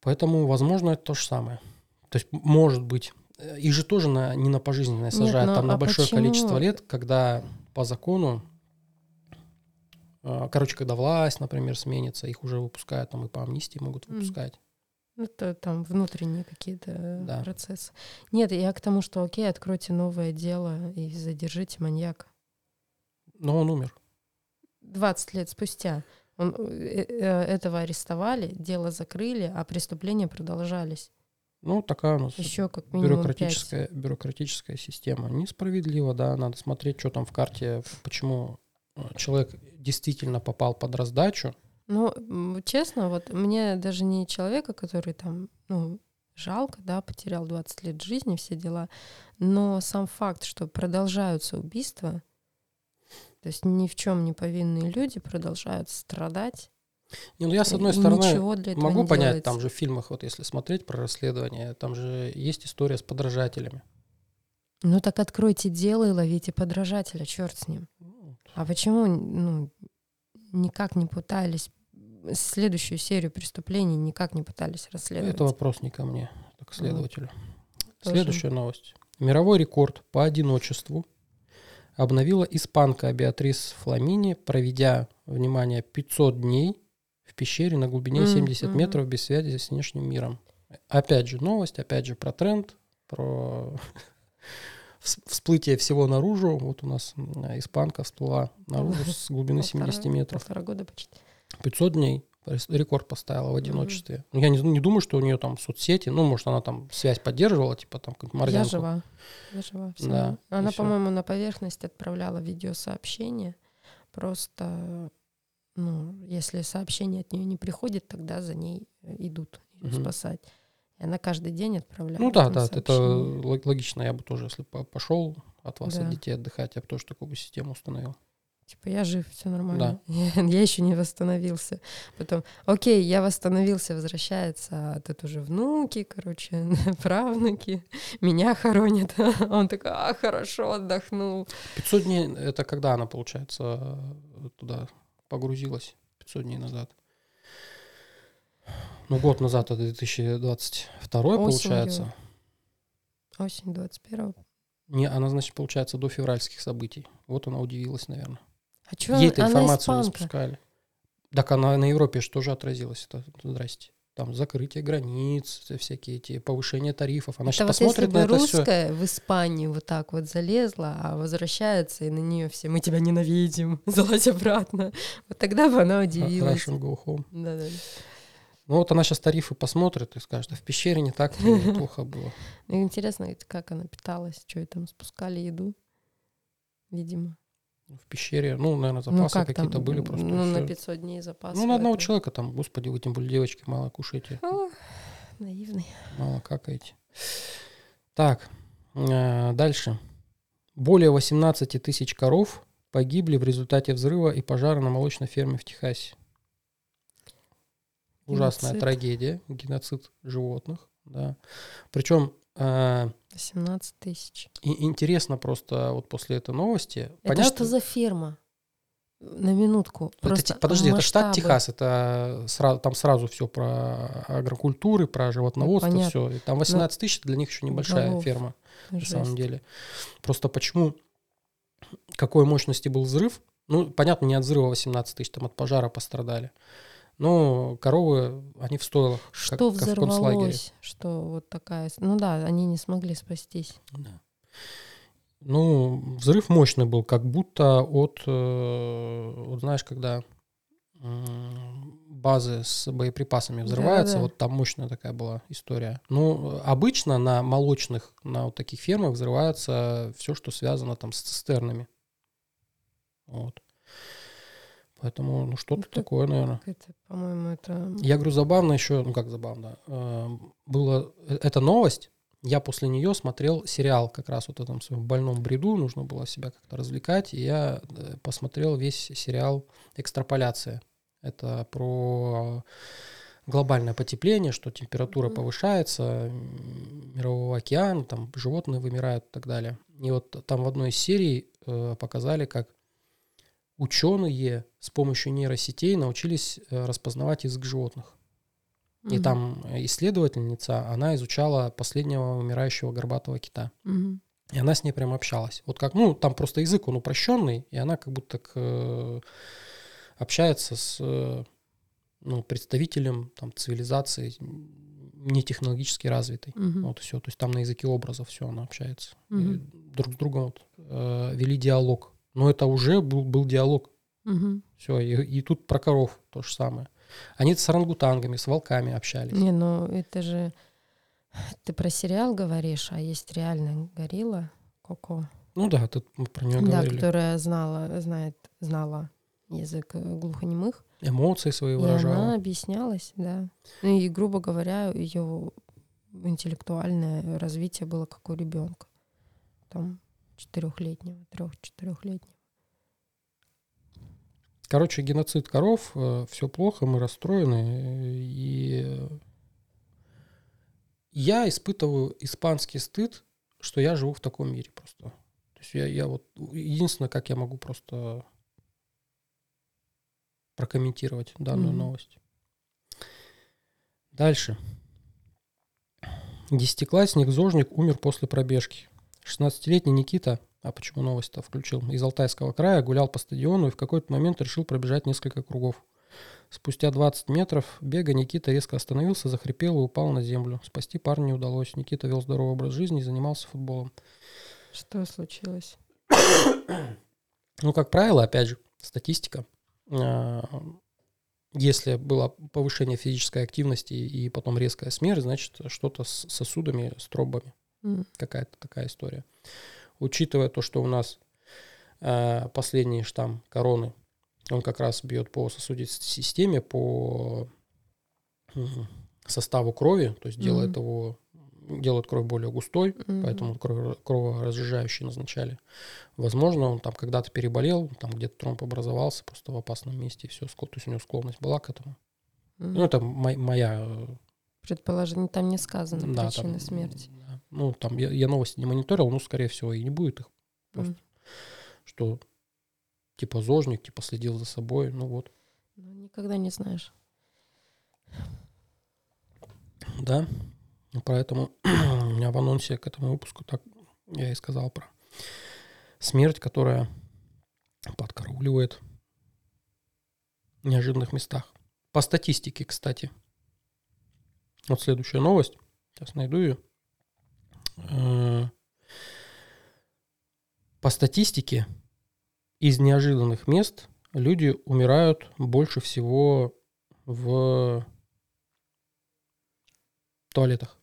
Поэтому, возможно, это то же самое. То есть, может быть, их же тоже на, не на пожизненное сажают, ну, там на а большое почему? количество лет, когда по закону, э, короче, когда власть, например, сменится, их уже выпускают, там и по амнистии могут выпускать. Это там внутренние какие-то Да. процессы. Нет, я к тому, что окей, откройте новое дело и задержите маньяка. Но он умер. 20 лет спустя. Он, э, э, этого арестовали, дело закрыли, а преступления продолжались. Ну, такая у нас Еще как бюрократическая, бюрократическая система. Несправедливо, да, надо смотреть, что там в карте, почему э, человек действительно попал под раздачу. Ну, честно, вот мне даже не человека, который там, ну, жалко, да, потерял 20 лет жизни, все дела, но сам факт, что продолжаются убийства, то есть ни в чем не повинные люди продолжают страдать. Не, ну я, с одной стороны, могу понять, делается. там же в фильмах, вот если смотреть про расследование, там же есть история с подражателями. Ну так откройте дело и ловите подражателя, черт с ним. А почему ну, никак не пытались следующую серию преступлений никак не пытались расследовать? Это вопрос не ко мне, это к следователю. тоже. Следующая новость. Мировой рекорд по одиночеству обновила испанка Беатрис Фламини, проведя, внимание, 500 дней пещере на глубине М, 70 мгм. метров без связи с внешним миром. Опять же новость, опять же про тренд, про вс- всплытие всего наружу. Вот у нас испанка всплыла наружу с глубины Полтора- 70 метров. Полтора года почти. 500 дней рекорд поставила в одиночестве. Ну, Я не, не думаю, что у нее там соцсети, ну, может, она там связь поддерживала, типа там какую-то Я морзянку. жива. Я жива. Да, Она, по-моему, на поверхность отправляла видеосообщение. Просто, ну, если сообщение от нее не приходит, тогда за ней э, идут её Мгм. спасать. И она каждый день отправляла. Ну да, да, это сообщение. логично. Я бы тоже, если бы пошел от вас, Да. от детей отдыхать, я бы тоже такую бы систему установил. Типа, я жив, все нормально. Я, еще не восстановился. Потом, окей, я восстановился, возвращается, а тут уже внуки, короче, правнуки, меня хоронят. Он такой, а, хорошо, отдохнул. 500 дней, это когда она, получается, э, туда погрузилась? 500 дней назад. Ну, год назад, это 2022 получается. Осень 21 Не, она, значит, получается, до февральских событий. Вот она удивилась, наверное. А чё, Ей-то информацию не испанка. спускали. Так она на Европе же тоже отразилось. Это, здрасте. Там закрытие границ, всякие эти повышения тарифов. Она Это сейчас вот если посмотрит бы на это все. русская в Испанию вот так вот залезла, а возвращается, и на нее все, мы тебя ненавидим, залазь обратно. Вот тогда бы она удивилась. Russian go home. Да-да. Ну вот она сейчас тарифы посмотрит и скажет, а в пещере не так плохо было. Ну, Интересно, как она питалась, что ей там спускали еду, видимо. В пещере, ну, наверное, ну, запасы как какие-то там, были просто. Ну, всё. на 500 дней запас. Ну, на одного хватает. человека там, господи, вы тем более девочки мало кушаете, Ох, наивный. мало какаете. Так, э, дальше. Более 18 тысяч коров погибли в результате взрыва и пожара на молочной ферме в Техасе. Ужасная Геноцид. трагедия, геноцид животных, да. Причем э, 18 тысяч. и- интересно просто вот после этой новости. Это что за ферма? На минутку. Это подожди, это штат масштабы. Техас, это сразу, там сразу все про агрокультуры, про животноводство, Ну, понятно. все. Там 18 тысяч для них еще небольшая Голов. ферма, на Жесть. самом деле. Просто почему, какой мощности был взрыв? Ну, понятно, не от взрыва 18 тысяч, там от пожара пострадали. Но коровы, они в стойлах, как- Что как, взорвалось? Что вот такая... Ну да, они не смогли спастись. Да. Ну, взрыв мощный был, как будто от, э, вот знаешь, когда базы с боеприпасами взрываются, Да-да-да. вот там мощная такая была история. Ну, обычно на молочных, на вот таких фермах взрывается все, что связано там с цистернами. Вот. Поэтому, ну, что-то Ну, так- такое, наверное. Это, по-моему, это... Я говорю, забавно еще, ну как забавно, э, было, э, эта новость, я после нее смотрел сериал как раз вот в этом своем больном бреду, нужно было себя как-то развлекать, и я э, посмотрел весь сериал «Экстраполяция». Это про глобальное потепление, что температура Мгм. повышается, мирового океана, там животные вымирают и так далее. И вот там в одной из серий э, показали, как ученые с помощью нейросетей научились э, распознавать язык животных. И Мгм. там исследовательница, она изучала последнего умирающего горбатого кита. Мгм. И она с ней прям общалась. Вот как, ну, там просто язык, он упрощенный, и она как будто к, э, общается с э, ну, представителем там, цивилизации м, не технологически развитой. Мгм. Вот и все. То есть там на языке образов все она общается. И Мгм. друг с другом вот, э, вели диалог. Но это уже был, был диалог. Мгм. Все, и, и тут про коров то же самое. Они с орангутангами, с волками общались. Не, ну это же... Ты про сериал говоришь, а есть реальная горилла Коко. Ну да, тут мы про нее Да, говорили. которая знала, знает, знала язык э, глухонемых. Эмоции свои И выражала. она объяснялась, да. Ну и, грубо говоря, ее интеллектуальное развитие было как у ребенка. Там четырехлетнего, трех-четырехлетнего. Короче, геноцид коров, все плохо, мы расстроены. э, И э, я испытываю испанский стыд, что я живу в таком мире просто. То есть я, я вот единственное, как я могу просто прокомментировать данную Мгм. новость. Дальше. Десятиклассник Зожник умер после пробежки. 16-летний Никита, а почему новость-то включил, из Алтайского края гулял по стадиону и в какой-то момент решил пробежать несколько кругов. Спустя 20 метров бега Никита резко остановился, захрипел и упал на землю. Спасти парня не удалось. Никита вел здоровый образ жизни и занимался футболом. Что случилось? Ну, как правило, опять же, статистика. а, Если было повышение физической активности и потом резкая смерть, значит, что-то с сосудами, с тромбами. Какая-то такая история. Учитывая то, что у нас э, последний штамм короны, он как раз бьет по сосудистой системе, по м, составу крови, то есть делает Мгм. его, делает кровь более густой, мгм. поэтому крово- кроворазжижающий назначали. Возможно, он там когда-то переболел, там где-то тромб образовался просто в опасном месте, и все, то есть у него склонность была к этому. М. Ну, это мо- моя... э, Предположение там не сказано да, причина там, смерти. Ну, там я, я новости не мониторил, ну, скорее всего, и не будет их. Просто, М. что типа зожник, типа следил за собой, ну вот. Ну, никогда не знаешь. Да, Ну, поэтому у меня в анонсе к этому выпуску так я и сказал про смерть, которая подкарауливает в неожиданных местах. По статистике, кстати. Вот следующая новость. Сейчас найду ее. По статистике из неожиданных мест люди умирают больше всего в туалетах.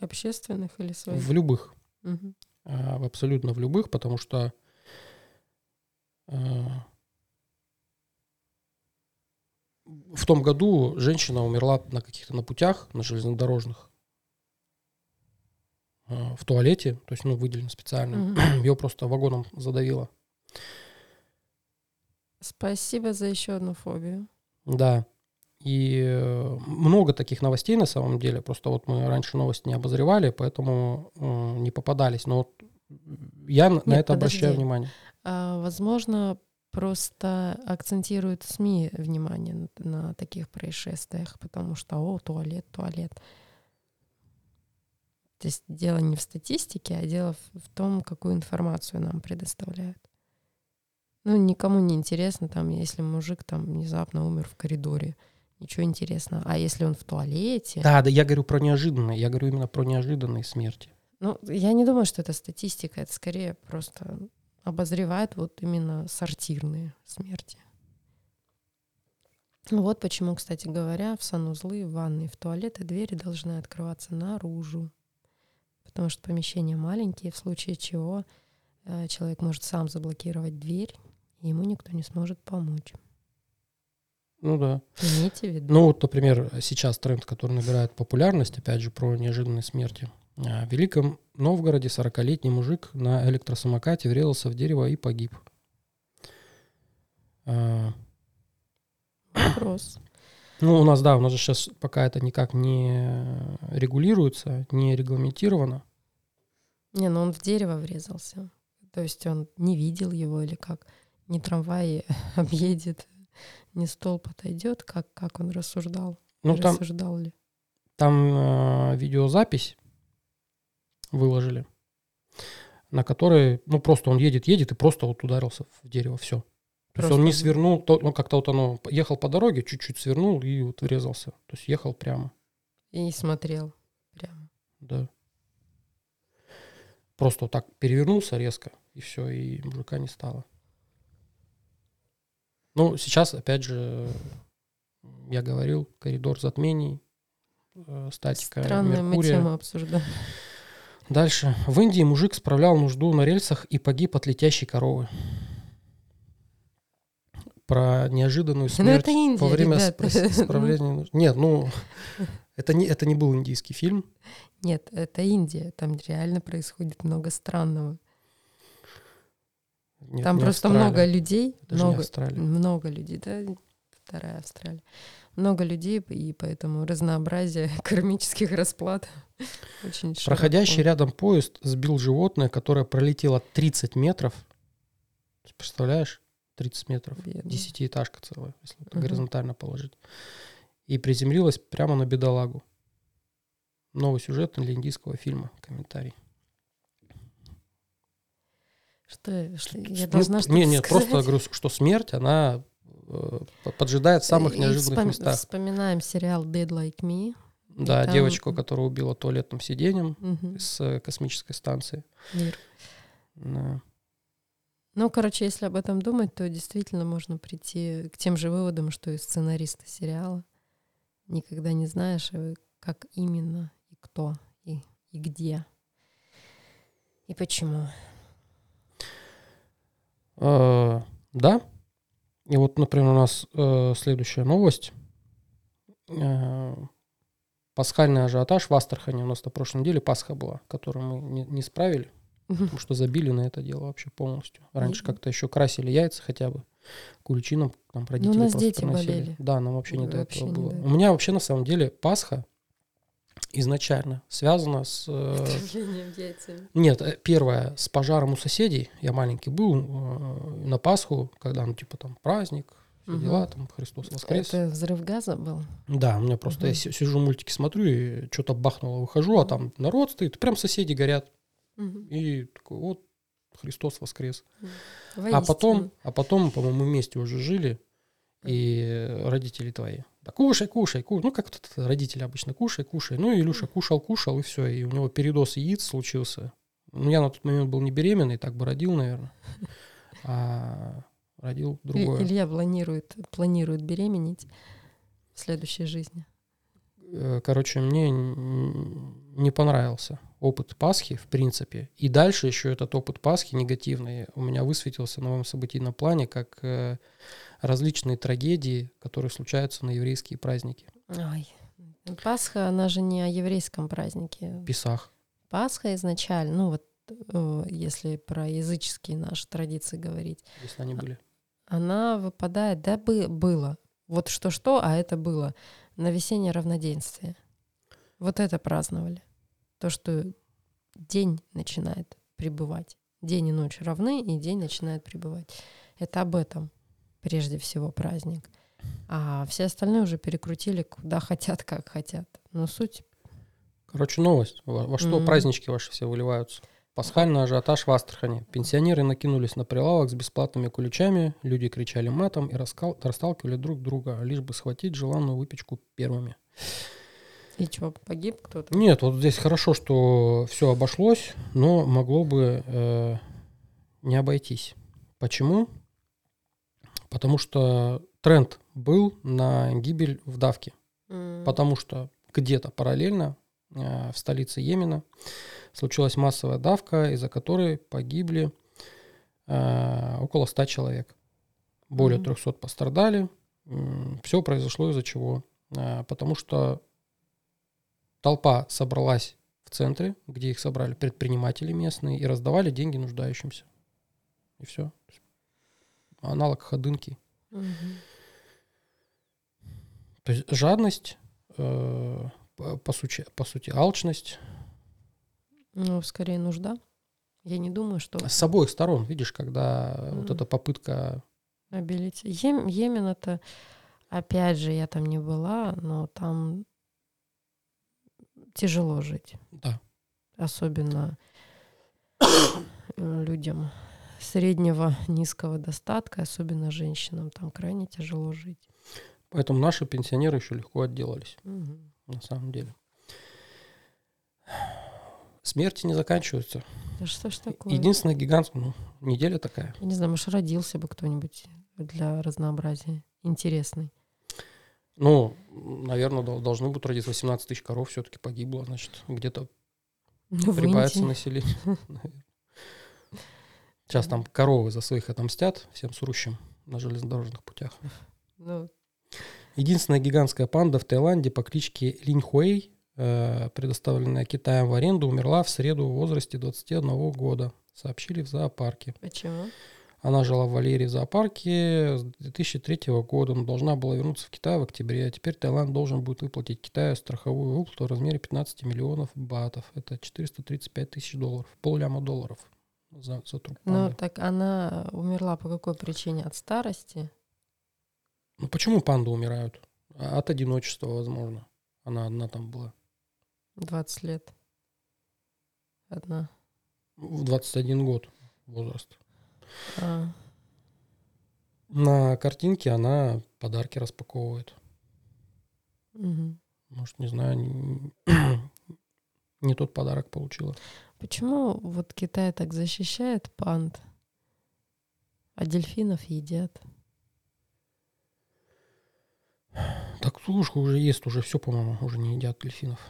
Общественных или своих? В любых. Мгм. а, абсолютно в любых, потому что а, в том году женщина умерла на каких-то на путях, на железнодорожных, в туалете, то есть, ну, выделено специально. Мгм. Ее просто вагоном задавило. Спасибо за еще одну фобию. Да. И э, много таких новостей на самом деле. Просто вот мы раньше новости не обозревали, поэтому э, не попадались. Но вот я на- на Нет, это обращаю подожди. внимание. А, возможно, просто акцентируют СМИ внимание на, на таких происшествиях, потому что, о, туалет, туалет. То есть дело не в статистике, а дело в, том, какую информацию нам предоставляют. Ну, никому не интересно, там, если мужик там внезапно умер в коридоре. Ничего интересного. А если он в туалете? Да, да, я говорю про неожиданные. Я говорю именно про неожиданные смерти. Ну, я не думаю, что это статистика, это скорее просто обозревает вот именно сортирные смерти. Вот почему, кстати говоря, в санузлы, в ванны, в туалеты двери должны открываться наружу. Потому что помещения маленькие, в случае чего э, человек может сам заблокировать дверь, и ему никто не сможет помочь. Ну да. Имейте в виду. Ну вот, например, сейчас тренд, который набирает популярность, опять же, про неожиданные смерти. А, В Великом Новгороде 40-летний мужик на электросамокате врезался в дерево и погиб. А, Вопрос. Ну, у нас, да, у нас же сейчас пока это никак не регулируется, не регламентировано. Не, ну он в дерево врезался. То есть он не видел его или как? Не трамвай объедет, не столб отойдет, как, как он рассуждал? Ну, там, Рассуждал ли? там э, видеозапись выложили, на которой, ну, просто он едет, едет и просто вот ударился в дерево, все. То есть он не Просто- свернул, то, ну, как-то вот оно, ехал по дороге, чуть-чуть свернул и вот врезался. То есть ехал прямо, И смотрел прямо. да. просто вот так перевернулся резко, и все, и мужика не стало. Ну, сейчас, опять же, я говорил, коридор затмений, э, статика Странную мы Меркурия. тему обсуждаем. Дальше. В Индии мужик справлял нужду на рельсах и погиб от летящей коровы. Про неожиданную Ну, смерть Индия, во время ребят. спро- исправления нужд. Нет, ну, это не, это не был индийский фильм. Нет, это Индия. Там реально происходит много странного. Нет, Там просто Австралия. много людей. Это много, много людей, да, вторая Австралия. Много людей, и поэтому разнообразие кармических расплат очень широко. Проходящий рядом поезд сбил животное, которое пролетело 30 метров. Представляешь? 30 метров. Бедный. Десятиэтажка целая, если Мгм. горизонтально положить. И приземлилась прямо на бедолагу. Новый сюжет для индийского фильма. Комментарий. Что, что я Ну, должна что-то Не, нет, сказать? просто говорю, что смерть, она э, поджидает в самых неожиданных вспом- местах. Вспоминаем сериал Dead Like Me. Да, там- девочку, которая убила туалетным сиденьем Мгм. с э, космической станции. Мир. Да. Ну, короче, если об этом думать, то действительно можно прийти к тем же выводам, что и сценаристы сериала. Никогда не знаешь, э, как именно, и кто, и, и где, и почему. Э, Да. И вот, например, у нас э, следующая новость. Э, Пасхальный ажиотаж в Астрахани. У нас на прошлой неделе Пасха была, которую мы не, не справили, потому что забили на это дело вообще полностью. Раньше Мгм. как-то еще красили яйца хотя бы. Куличином там родители Ну, нас просто дети приносили. болели. Да, нам вообще не до Вообще этого было. до У этого. меня вообще на самом деле Пасха изначально связана с... э, яйцами. нет, э, первое, с пожаром у соседей. Я маленький был э, на Пасху, когда, ну, типа, там, праздник, Мгм. дела, там, Христос воскрес. Это взрыв газа был? Да, у меня просто, я Мгм. си- сижу, мультики смотрю, и что-то бахнуло, выхожу, а там народ стоит, прям соседи горят. И такой, вот, Христос воскрес. А Воистину. потом, а потом, по-моему, вместе уже жили, и родители твои. Да кушай, кушай, кушай. Ну, как тут родители обычно, кушай, кушай. Ну, и Илюша кушал, кушал, и все. И у него передоз яиц случился. Ну, я на тот момент был не беременный, так бы родил, наверное. А родил другое. Илья планирует, планирует беременеть в следующей жизни. Э, Короче, мне не понравился опыт Пасхи, в принципе. И дальше еще этот опыт Пасхи негативный у меня высветился на моем событийном плане как э, различные трагедии, которые случаются на еврейские праздники. Ой. Пасха, она же не о еврейском празднике. Песах. Пасха изначально, ну вот э, если про языческие наши традиции говорить, если они были. она выпадает, да, бы, было. Вот что-что, а это было на весеннее равноденствие. Вот это праздновали. То, что день начинает пребывать. День и ночь равны, и день начинает пребывать. Это об этом прежде всего праздник. А все остальные уже перекрутили куда хотят, как хотят. Но суть Короче, новость. Во, во что Мгм. празднички ваши все выливаются? Пасхальный ажиотаж в Астрахани. Пенсионеры накинулись на прилавок с бесплатными куличами, люди кричали матом и раскал- расталкивали друг друга, лишь бы схватить желанную выпечку первыми. И что, погиб кто-то? Нет, вот здесь хорошо, что все обошлось, но могло бы э, не обойтись. Почему? Потому что тренд был на гибель в давке. М. Потому что где-то параллельно э, в столице Йемена случилась массовая давка, из-за которой погибли э, около 100 человек. Более Мгм. 300 пострадали. Все произошло из-за чего? Э, Потому что толпа собралась в центре, где их собрали предприниматели местные, и раздавали деньги нуждающимся. И все. Аналог ходынки. Мгм. То есть жадность, э, по, сути, по сути, алчность Ну, скорее нужда. Я не думаю, что с обоих сторон, видишь, когда вот Мгм. эта попытка обелить. Йем- Йемен это, опять же, я там не была, но там тяжело жить. Да. Особенно э, людям среднего, низкого достатка, особенно женщинам. Там крайне тяжело жить. Поэтому наши пенсионеры еще легко отделались, Мгм. на самом деле. Смерти не заканчиваются. Да что ж такое? Единственная гигантская, ну, неделя такая. Я не знаю, может, родился бы кто-нибудь для разнообразия. Интересный. Ну, наверное, должны будут родиться 18 тысяч коров, все-таки погибло, значит, где-то Ну, прибавится население. Сейчас там коровы за своих отомстят всем срущим на железнодорожных путях. Ну, Единственная гигантская панда в Таиланде по кличке Линьхуэй, э, предоставленная Китаем в аренду, умерла в среду в возрасте 21 года, сообщили в зоопарке. почему? Она жила в вольере в зоопарке с 2003 года, но должна была вернуться в Китай в октябре. А теперь Таиланд должен будет выплатить Китаю страховую выплату в размере 15 миллионов батов. Это 435 тысяч долларов. Полляма долларов за, за труп Ну, так она умерла по какой причине? От старости? Ну почему панды умирают? А- От одиночества, возможно. Она одна там была. 20 лет. Одна. В 21 год возраст. А, На картинке она подарки распаковывает. мгм. Может, не знаю, не, не тот подарок получила. Почему вот Китай так защищает панд, а дельфинов едят? Так слушай, уже ест, уже все, по-моему, уже не едят дельфинов.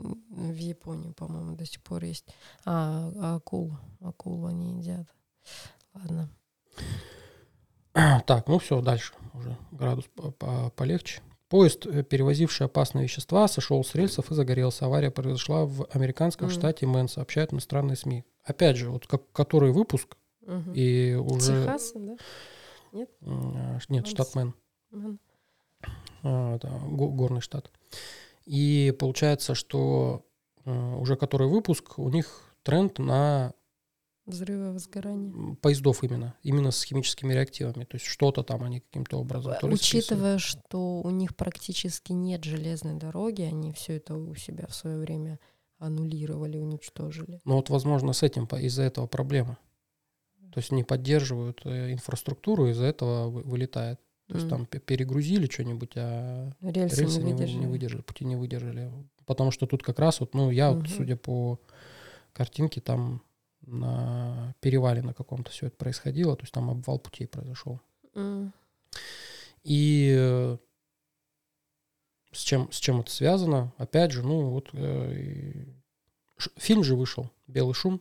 В Японии, по-моему, до сих пор есть. А, а акул. Акул они едят. Ладно. Так, ну все, дальше уже градус по- по- полегче. Поезд, э, перевозивший опасные вещества, сошел с рельсов и загорелся. Авария произошла в американском Мгм. штате Мэн, сообщают иностранные СМИ. Опять же, вот как, который выпуск, Мгм. и уже... Техас, да? м, а, Нет, штат Мэн. Мгм. А, да, го- горный штат. И получается, что э, уже который выпуск, у них тренд на Взрывы, возгорания. поездов именно, именно с химическими реактивами. То есть что-то там они каким-то образом. ли списывают. Учитывая, что у них практически нет железной дороги, они все это у себя в свое время аннулировали, уничтожили. Ну вот, возможно, с этим из-за этого проблема. То есть не поддерживают э, инфраструктуру, из-за этого вы- вылетает. То есть там пе- перегрузили что-нибудь, а рельсы, рельсы не не, вы- выдержали. не выдержали, пути не выдержали. Потому что тут как раз вот, ну, я вот, Мгм. судя по картинке, там на перевале на каком-то все это происходило, то есть там обвал путей произошел. И э, с чем, с чем это связано? Опять же, ну вот э, фильм же вышел «Белый шум»,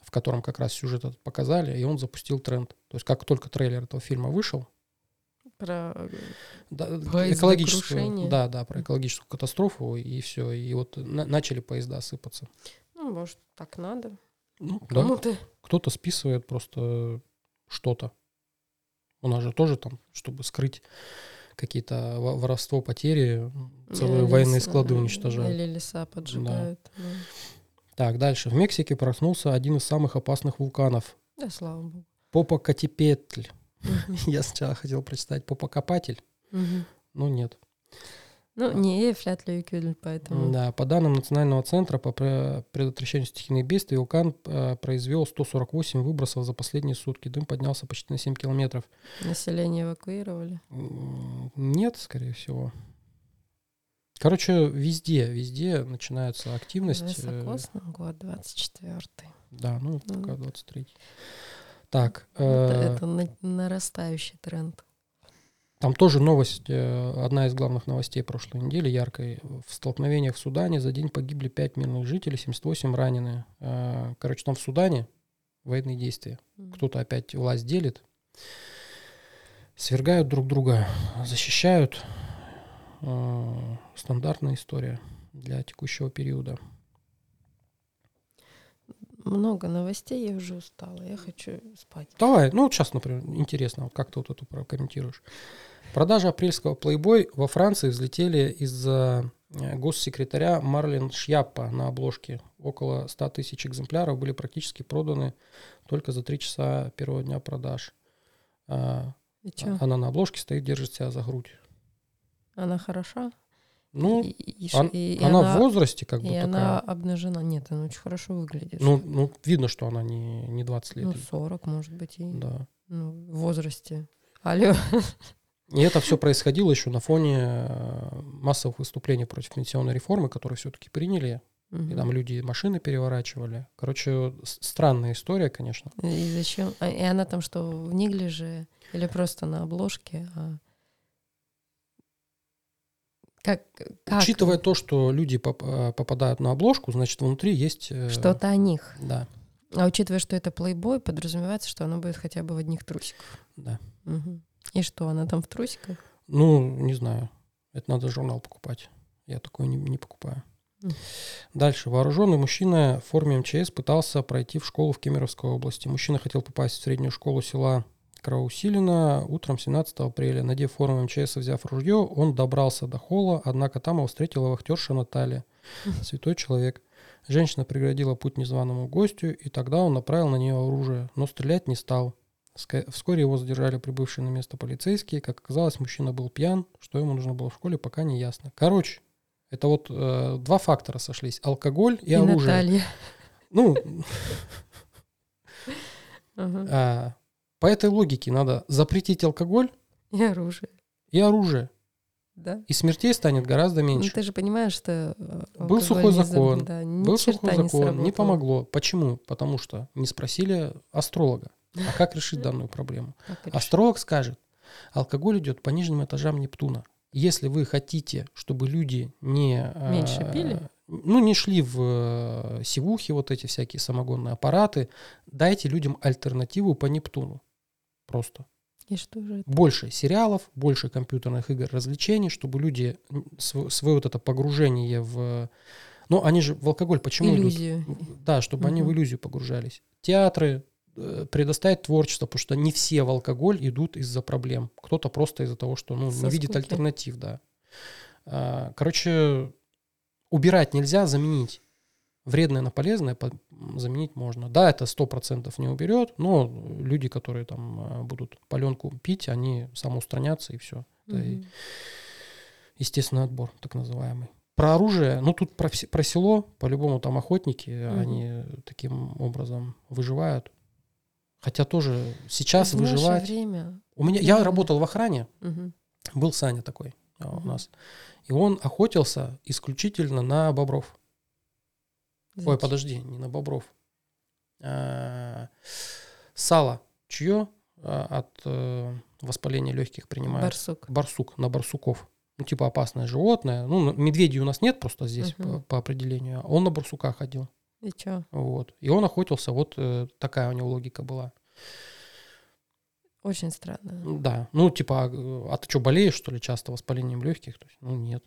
в котором как раз сюжет этот показали, и он запустил тренд. То есть как только трейлер этого фильма вышел, Про э, да, Поездокрушение. экологическую, да, да, про экологическую катастрофу, и все, и вот на- начали поезда сыпаться. Ну, может, так надо. Ну, да, кто-то списывает просто что-то. У нас же тоже там, чтобы скрыть какие-то во- воровство, потери, целые Или военные леса, склады да, уничтожают. Или леса поджигают. Да, Так, дальше. В Мексике проснулся один из самых опасных вулканов. Да, слава богу. Попокатепетль. Мгм. Я сначала хотел прочитать Попокопатель, Мгм. но нет. Ну, не Флятлюкюль, поэтому... Да, по данным Национального центра по пре- предотвращению стихийных бедствий, вулкан э, произвел 148 выбросов за последние сутки. Дым поднялся почти на 7 километров. Население эвакуировали. Нет, скорее всего. Короче, везде, везде начинается активность. э, Высокосный год, 24-й. Да, ну, пока 23. Так, Это, э, это на- нарастающий тренд. там тоже новость, э, одна из главных новостей прошлой недели, яркой. В столкновениях в Судане за день погибли 5 мирных жителей, 78 ранены. Э, Короче, там в Судане военные действия. М. Кто-то опять власть делит, свергают друг друга, защищают. Э, Стандартная история для текущего периода. Много новостей, я уже устала. Я хочу спать. Давай, ну вот сейчас, например, интересно, вот как ты вот эту прокомментируешь. Продажи апрельского плейбой во Франции взлетели из-за э, госсекретаря Марлен Шьяппа на обложке. Около 100 тысяч экземпляров были практически проданы только за три часа первого дня продаж. А, И чё? Она на обложке стоит, держит себя за грудь. Она хороша? Ну, И- и- он- и- и она, в возрасте как бы И такая. она обнажена. Нет, она очень хорошо выглядит. Ну, ну, видно, что она не, не 20 лет. Ну, 40, может быть, и Да. ну, в возрасте. Алло. И это все происходило еще на фоне э, массовых выступлений против пенсионной реформы, которые все-таки приняли. И там люди машины переворачивали. Короче, странная история, конечно. И зачем? А, и она там что, в неглиже или просто на обложке? А... Как, как? Учитывая то, что люди поп- э, попадают на обложку, значит, внутри есть... э, Что-то о них. Да, А учитывая, что это плейбой, подразумевается, что она будет хотя бы в одних трусиках. да. Мгм. И что, она там в трусиках? Ну, не знаю. Это надо журнал покупать. Я такой не, не покупаю. Дальше. Вооруженный мужчина в форме МЧС пытался пройти в школу в Кемеровской области. Мужчина хотел попасть в среднюю школу села Кровоусилина утром 17 апреля. Надев форму МЧС и взяв ружье, он добрался до холла, однако там его встретила вахтерша Наталья. Святой человек. Женщина преградила путь незваному гостю, и тогда он направил на нее оружие, но стрелять не стал. Вскоре его задержали прибывшие на место полицейские. Как оказалось, мужчина был пьян. Что ему нужно было в школе, пока не ясно. Короче, это вот э, два фактора сошлись. Алкоголь и, И оружие. Наталья. Ну, а, по этой логике надо запретить алкоголь И оружие. и оружие. Да. И смертей станет гораздо Ну, меньше. ты же понимаешь, что э, Был сухой не за- закон. да, Был сухой закон, не сработал. помогло. Почему? Потому что не спросили астролога. А как решить данную проблему? Астролог скажет, алкоголь идет по нижним этажам Нептуна. Если вы хотите, чтобы люди не... э, Меньше пили? Ну, не шли в э, сивухи, вот эти всякие самогонные аппараты, дайте людям альтернативу по Нептуну. Просто. И что же это? Больше сериалов, больше компьютерных игр, развлечений, чтобы люди м, св- свое вот это погружение в... Ну, они же в алкоголь почему идут? Иллюзию. Да, чтобы они в иллюзию погружались. Театры э, предоставить творчество, потому что не все в алкоголь идут из-за проблем. Кто-то просто из-за того, что ну, Со не видит скуки. альтернатив, да. А, Короче, убирать нельзя, заменить. Вредное на полезное по- заменить можно. Да, это сто процентов не уберет, но люди, которые там а, будут паленку пить, они самоустранятся и все. Это Мгм. естественный отбор, так называемый. Про оружие, ну тут про, про село, по-любому там охотники, Мгм. они таким образом выживают. Хотя тоже сейчас В выживать... время. У меня, я работал в охране, Мгм. был Саня такой а, у нас, и он охотился исключительно на бобров. Ой, подожди, не на бобров. А, Сало чье а, от э, воспаления легких принимает? Барсук. барсук, на барсуков. Ну, типа опасное животное. Ну, медведей у нас нет просто здесь по, по определению. Он на барсука ходил. И чё? Вот. И он охотился, вот э, такая у него логика была. Очень странно. Да. Ну, типа, а, э, а ты что, болеешь, что ли, часто воспалением легких? То есть, ну, нет.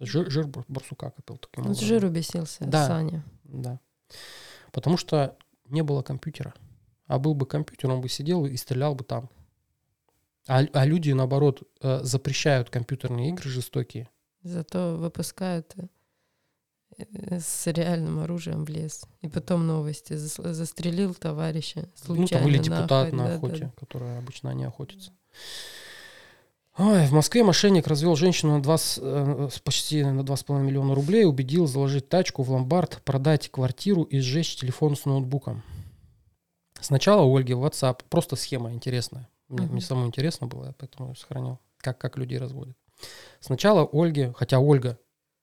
Жир, жир бар- барсука копил таким Он с образом. жиру бесился, Да. Саня. Да. Потому что не было компьютера. А был бы компьютер, он бы сидел и стрелял бы там. А, а люди, наоборот, э, запрещают компьютерные игры жестокие. Зато выпускают э, с реальным оружием в лес. И потом новости. Зас- Застрелил товарища случайно ну, там или на депутат охоте. на Да, да, охоте, да. которые обычно не охотятся. Ой, в Москве мошенник развел женщину на два с- э, с почти на 2,5 миллиона рублей, убедил заложить тачку в ломбард, продать квартиру и сжечь телефон с ноутбуком. Сначала у Ольги в WhatsApp, просто схема интересная. Мне, Мгм. мне самому интересно было, я поэтому сохранил, как, как людей разводят. Сначала Ольге, хотя Ольга,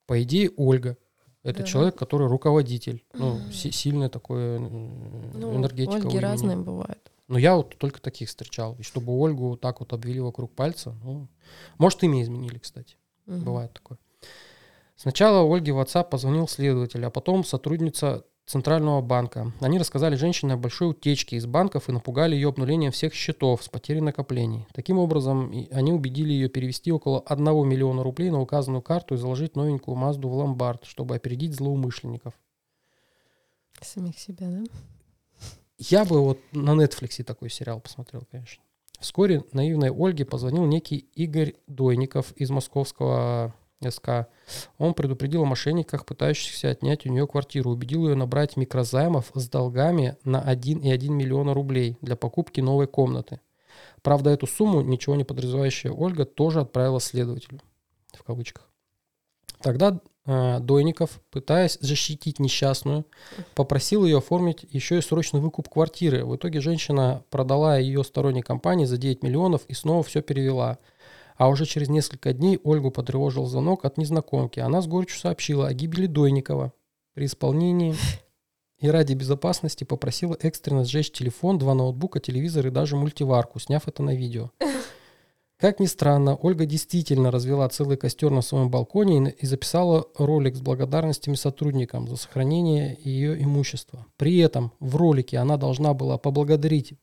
по идее Ольга, это Да. человек, который руководитель, ну, си- сильная такое м, Ну, энергетика. Ольги разные бывают. Но я вот только таких встречал. И чтобы Ольгу так вот обвели вокруг пальца, ну, может, имя изменили, кстати. Мгм. Бывает такое. Сначала Ольге в WhatsApp позвонил следователь, а потом сотрудница Центрального банка. Они рассказали женщине о большой утечке из банков и напугали ее обнулением всех счетов с потерей накоплений. Таким образом, они убедили ее перевести около 1 миллиона рублей на указанную карту и заложить новенькую Мазду в ломбард, чтобы опередить злоумышленников. Самих себя, да? Я бы вот на Netflix такой сериал посмотрел, конечно. Вскоре наивной Ольге позвонил некий Игорь Дойников из московского СК. Он предупредил о мошенниках, пытающихся отнять у нее квартиру, убедил ее набрать микрозаймов с долгами на 1,1 миллиона рублей для покупки новой комнаты. Правда, эту сумму ничего не подразумевающая Ольга тоже отправила следователю. В кавычках. Тогда Дойников, пытаясь защитить несчастную, попросил ее оформить еще и срочный выкуп квартиры. В итоге женщина продала ее сторонней компании за 9 миллионов и снова все перевела. А уже через несколько дней Ольгу потревожил звонок от незнакомки. Она с горечью сообщила о гибели Дойникова при исполнении и ради безопасности попросила экстренно сжечь телефон, два ноутбука, телевизор и даже мультиварку, сняв это на видео. Как ни странно, Ольга действительно развела целый костер на своем балконе и записала ролик с благодарностями сотрудникам за сохранение ее имущества. При этом в ролике она должна была поблагодарить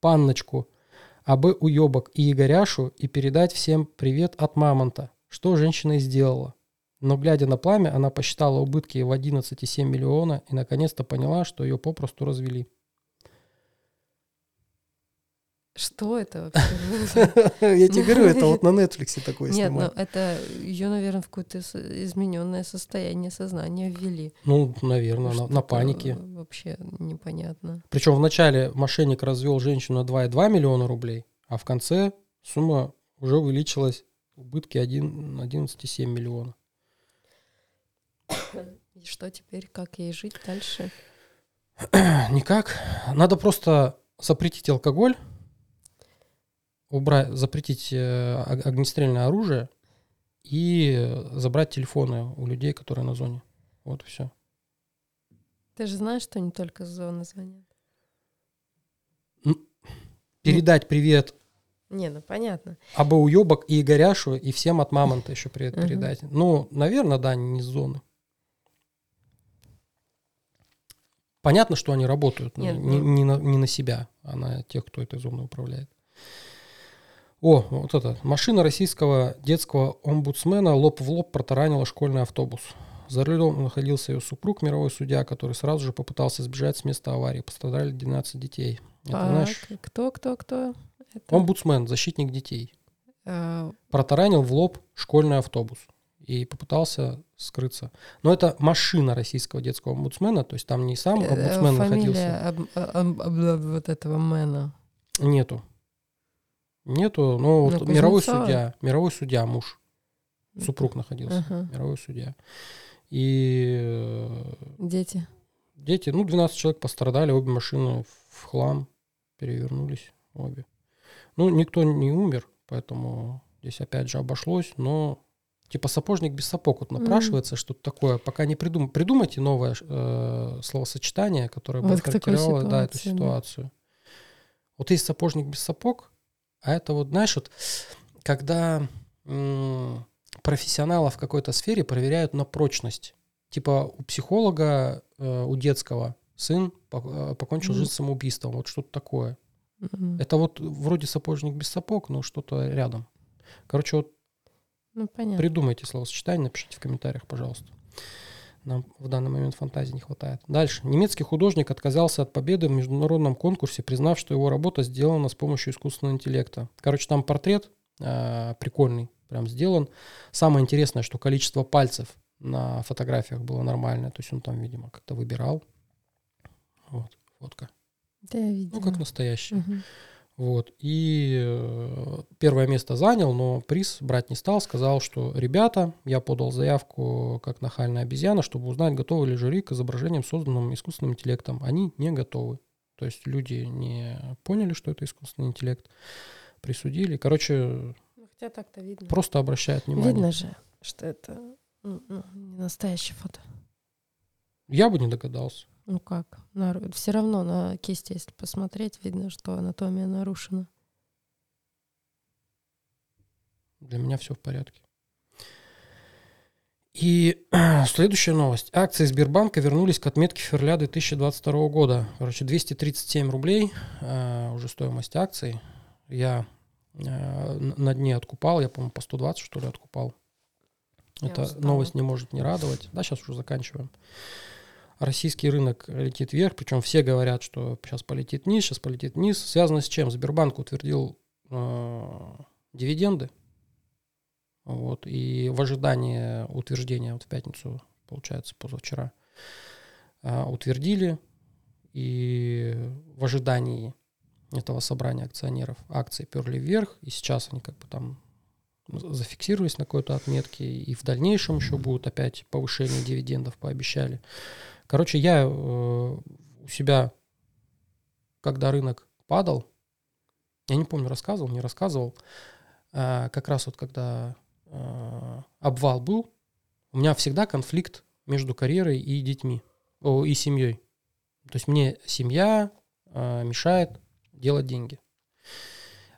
панночку, АБ Уебок и Игоряшу и передать всем привет от Мамонта, что женщина и сделала. Но глядя на пламя, она посчитала убытки в 11,7 миллиона и наконец-то поняла, что ее попросту развели. Что это вообще? Я тебе говорю, это вот на Netflix такое Нет, ну снимают. это ее, наверное, в какое-то измененное состояние сознания ввели. Ну, наверное, на, на панике. Вообще непонятно. Причем вначале мошенник развел женщину на 2,2 миллиона рублей, а в конце сумма уже увеличилась, убытки 1 11,7 миллиона. И что теперь, как ей жить дальше? Никак. Надо просто запретить алкоголь, убрать, запретить э, ог- огнестрельное оружие и забрать телефоны у людей, которые на зоне. Вот и все. Ты же знаешь, что не только с зоны звонят? Передать привет Не, ну понятно. АБ Уебок и Игоряшу, и всем от Мамонта еще привет передать. Ну, наверное, да, не с зоны. Понятно, что они работают но Нет, не, ну- не на, не на себя, а на тех, кто этой зоной управляет. О, вот это. Машина российского детского омбудсмена лоб в лоб протаранила школьный автобус. За рулем находился ее супруг, мировой судья, который сразу же попытался сбежать с места аварии. Пострадали 12 детей. Это, А знаешь, к- кто, кто, кто? Это, омбудсмен, защитник детей а, протаранил в лоб школьный автобус и попытался скрыться. Но это машина российского детского омбудсмена, то есть там не сам э, омбудсмен находился. фамилия об- а- об- об- вот этого мэна. Нету. Нету, но вот Ну, мировой судья, мировой судья, муж, супруг находился, Ага. мировой судья. И э, Дети. дети, ну, 12 человек пострадали, обе машины в хлам перевернулись, обе. Ну, никто не умер, поэтому здесь опять же обошлось, но типа сапожник без сапог вот напрашивается, что-то такое, пока не придум... Придумайте новое э, словосочетание, которое бы Вот такой характеризовало да, эту ситуации, да. ситуацию. Вот есть сапожник без сапог, а это вот, знаешь, вот когда м, профессионала в какой-то сфере проверяют на прочность. Типа у психолога, э, у детского сын э, покончил жизнь самоубийством. Вот что-то такое. Это вот вроде сапожник без сапог, но что-то рядом. Короче, вот Ну, понятно. придумайте словосочетание, напишите в комментариях, пожалуйста. Нам в данный момент фантазии не хватает. Дальше. Немецкий художник отказался от победы в международном конкурсе, признав, что его работа сделана с помощью искусственного интеллекта. Короче, там портрет э, прикольный, прям сделан. Самое интересное, что количество пальцев на фотографиях было нормальное. То есть он там, видимо, как-то выбирал. Вот, фотка. Да, я видела. Ну, как настоящий. Мгм. Вот. И э, первое место занял, но приз брать не стал. Сказал, что ребята, я подал заявку как нахальная обезьяна, чтобы узнать, готовы ли жюри к изображениям, созданным искусственным интеллектом. Они не готовы. То есть люди не поняли, что это искусственный интеллект, присудили. Короче, Ну, Хотя так-то видно. просто обращают внимание. Видно же, что это ну, ну, не настоящее фото. Я бы не догадался. Ну как? Все равно на кисти, если посмотреть, видно, что анатомия нарушена. Для меня все в порядке. И следующая новость. Акции Сбербанка вернулись к отметке февраля 2022 года. Короче, 237 рублей э, уже стоимость акций. Я э, на дне откупал, я, по-моему, по 120, что ли, откупал. Я Эта устала. новость не может не радовать. Да, сейчас уже заканчиваем. Российский рынок летит вверх, причем все говорят, что сейчас полетит вниз, сейчас полетит вниз. Связано с чем? Сбербанк утвердил э, дивиденды. Вот, и в ожидании утверждения вот в пятницу, получается, позавчера, а, утвердили. И в ожидании этого собрания акционеров акции перли вверх. И сейчас они как бы там зафиксировались на какой-то отметке, и в дальнейшем еще будут опять повышение дивидендов, пообещали. Короче, я э, у себя, когда рынок падал, я не помню, рассказывал, не рассказывал, э, как раз вот когда э, обвал был, у меня всегда конфликт между карьерой и детьми, о, и семьей. То есть мне семья мешает делать деньги.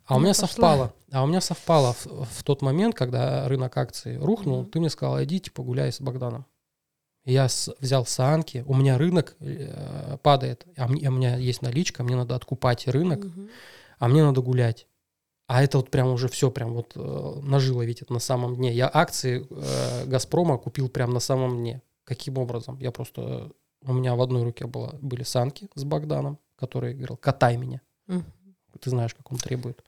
А у Ну, меня пошла. совпало, а у меня совпало в, в тот момент, когда рынок акций рухнул, Мгм. ты мне сказал, идите погуляй с Богданом. Я с- взял санки, у меня рынок э, падает, а мне- у меня есть наличка, мне надо откупать рынок, Мгм. а мне надо гулять. А это вот прям уже все прям вот э, нажило, это на самом дне. Я акции э, Газпрома купил прям на самом дне. Каким образом? Я просто... э, У меня в одной руке было, были санки с Богданом, который говорил, катай меня. Мгм. Ты знаешь, как он требует.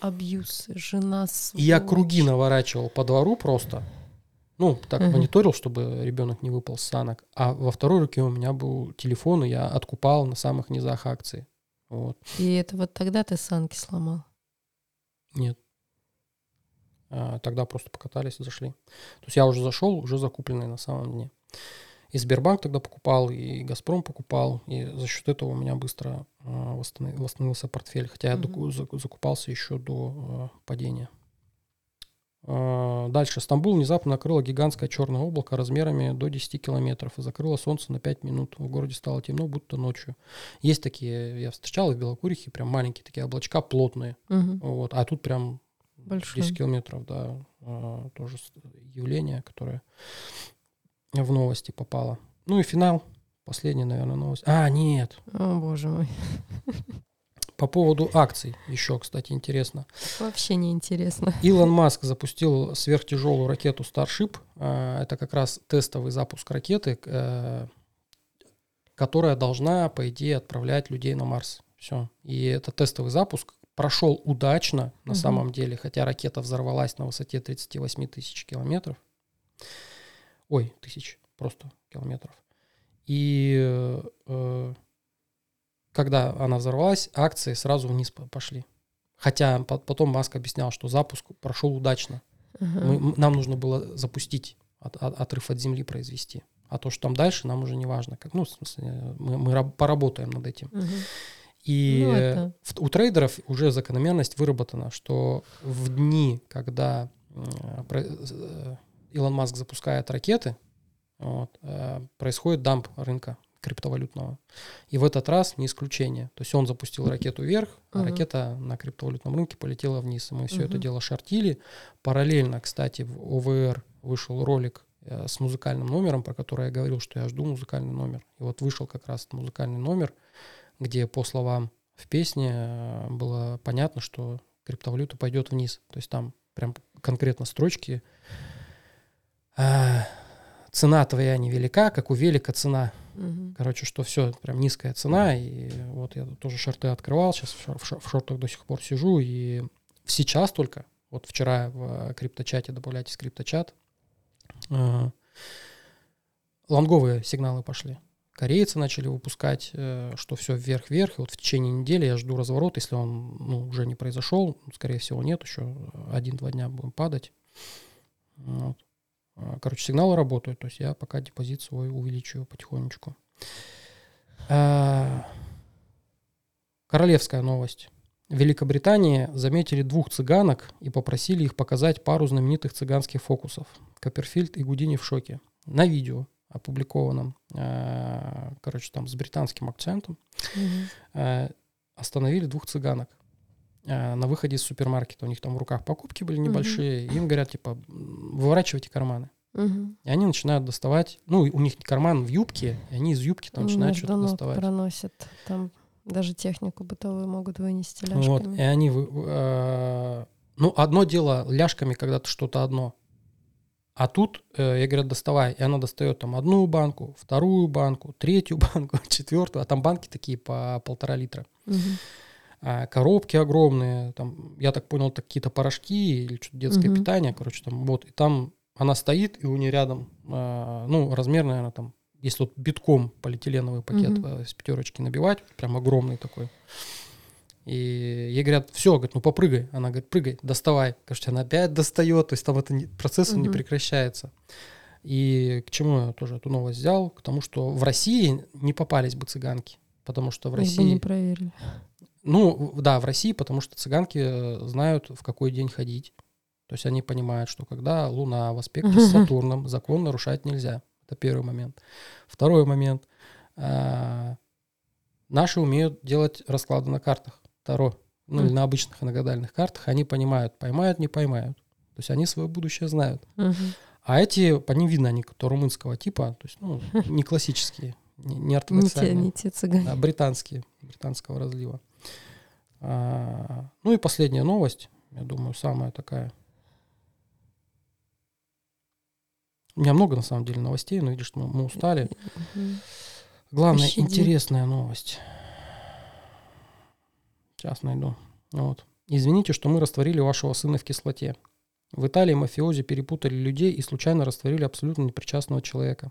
Абьюз, жена И я сволочь. круги наворачивал по двору просто. Ну, так Мгм. мониторил, чтобы ребенок не выпал с санок. А во второй руке у меня был телефон, и я откупал на самых низах акций. Вот. И это вот тогда ты санки сломал. Нет. А, тогда просто покатались и зашли. То есть я уже зашел, уже закупленный на самом дне. И Сбербанк тогда покупал, и Газпром покупал, и за счет этого у меня быстро а, восстанов- восстановился портфель. Хотя я доку- зак- закупался еще до а, падения. А, Дальше. Стамбул внезапно накрыло гигантское черное облако размерами до 10 километров и закрыло солнце на 5 минут. В городе стало темно, будто ночью. Есть такие, я встречал в Белокурихе, прям маленькие такие облачка, плотные. Мгм. Вот. А тут прям Большой. 10 километров, да. а, тоже явление, которое в новости попало. Ну и финал. Последняя, наверное, новость. А, нет. О, боже мой. По поводу акций еще, кстати, интересно. Вообще неинтересно. Илон Маск запустил сверхтяжелую ракету Starship. А, Это как раз тестовый запуск ракеты, э, которая должна, по идее, отправлять людей на Марс. Все. И это тестовый запуск прошел удачно на Мгм. самом деле, хотя ракета взорвалась на высоте 38 тысяч километров. Ой, тысяч просто километров. И э, когда она взорвалась, акции сразу вниз по- пошли. Хотя по- потом Маск объяснял, что запуск прошел удачно. Ага. Мы- нам нужно было запустить, от- от- отрыв от земли произвести. А то, что там дальше, нам уже не важно. Как, ну, в смысле, мы, мы раб- поработаем над этим. Мгм. И Ну, это- в- у трейдеров уже закономерность выработана, что в дни, когда э, про- э, Илон Маск запускает ракеты, вот, э, происходит дамп рынка криптовалютного. И в этот раз не исключение. То есть он запустил ракету вверх, а Мгм. ракета на криптовалютном рынке полетела вниз. И мы все это Мгм. дело шортили. Параллельно, кстати, в ОВР вышел ролик э, с музыкальным номером, про который я говорил, что я жду музыкальный номер. И вот вышел как раз музыкальный номер, где, по словам в песне, э, было понятно, что криптовалюта пойдет вниз. То есть там прям конкретно строчки. э, Цена твоя невелика, как у велика цена. Мгм. Короче, что все, прям низкая цена. И вот я тоже шорты открывал, сейчас в, шор- в шор- в шортах до сих пор сижу. И сейчас только, вот вчера в крипточате, добавляйте крипточат, э, лонговые сигналы пошли. Корейцы начали выпускать, э, что все вверх-вверх. И вот в течение недели я жду разворот. Если он ну, уже не произошел, скорее всего, нет, еще один-два дня будем падать. Вот. А, Короче, сигналы работают. То есть я пока депозит свой увеличиваю потихонечку. А, Королевская новость. В Великобритании заметили двух цыганок и попросили их показать пару знаменитых цыганских фокусов. Копперфильд и Гудини в шоке. На видео опубликованном, а, короче, там с британским акцентом, а, остановили двух цыганок на выходе из супермаркета. У них там в руках покупки были небольшие. и Им говорят, типа, «М, выворачивайте карманы. Мгм. И они начинают доставать, ну, у них карман в юбке, и они из юбки там начинают Между что-то доставать. проносят. Там даже технику бытовую могут вынести Вот, ляжками. и они, э, ну, одно дело ляжками, когда ты что-то одно. А тут, э, я говорю, доставай, и она достает там одну банку, вторую банку, третью банку, четвертую, а там банки такие по полтора литра. А коробки огромные, там, я так понял, это какие-то порошки или что-то детское Мгм. питание, короче, там, вот, и там она стоит, и у нее рядом, а, ну, размер, наверное, там, если вот битком полиэтиленовый пакет э, с пятерочки набивать, прям огромный такой. И ей говорят, все, говорит, ну попрыгай. Она говорит, прыгай, доставай. Кажется, она опять достает, то есть там это не, процесс не Мгм. прекращается. И к чему я тоже эту новость взял? К тому, что в России не попались бы цыганки. Потому что в Их России... не проверили. Ну, да, в России, потому что цыганки э, знают, в какой день ходить. То есть они понимают, что когда Луна в аспекте с Сатурном, закон нарушать нельзя. Это первый момент. Второй момент. а, Наши умеют делать расклады на картах. Таро. Ну, или Мгм. на обычных иногадальных картах. Они понимают, поймают, не поймают. То есть они свое будущее знают. Мгм. А эти, по ним видно, они то румынского типа, то есть, ну, не классические, не, не Не те, ортодоксальные. не те цыгане. Да, британские, британского разлива. А, ну и последняя новость, я думаю, самая такая. У меня много, на самом деле, новостей, но видишь, мы, мы устали. Главная Пощади. интересная новость. Сейчас найду. Вот. Извините, что мы растворили вашего сына в кислоте. В Италии мафиози перепутали людей и случайно растворили абсолютно непричастного человека.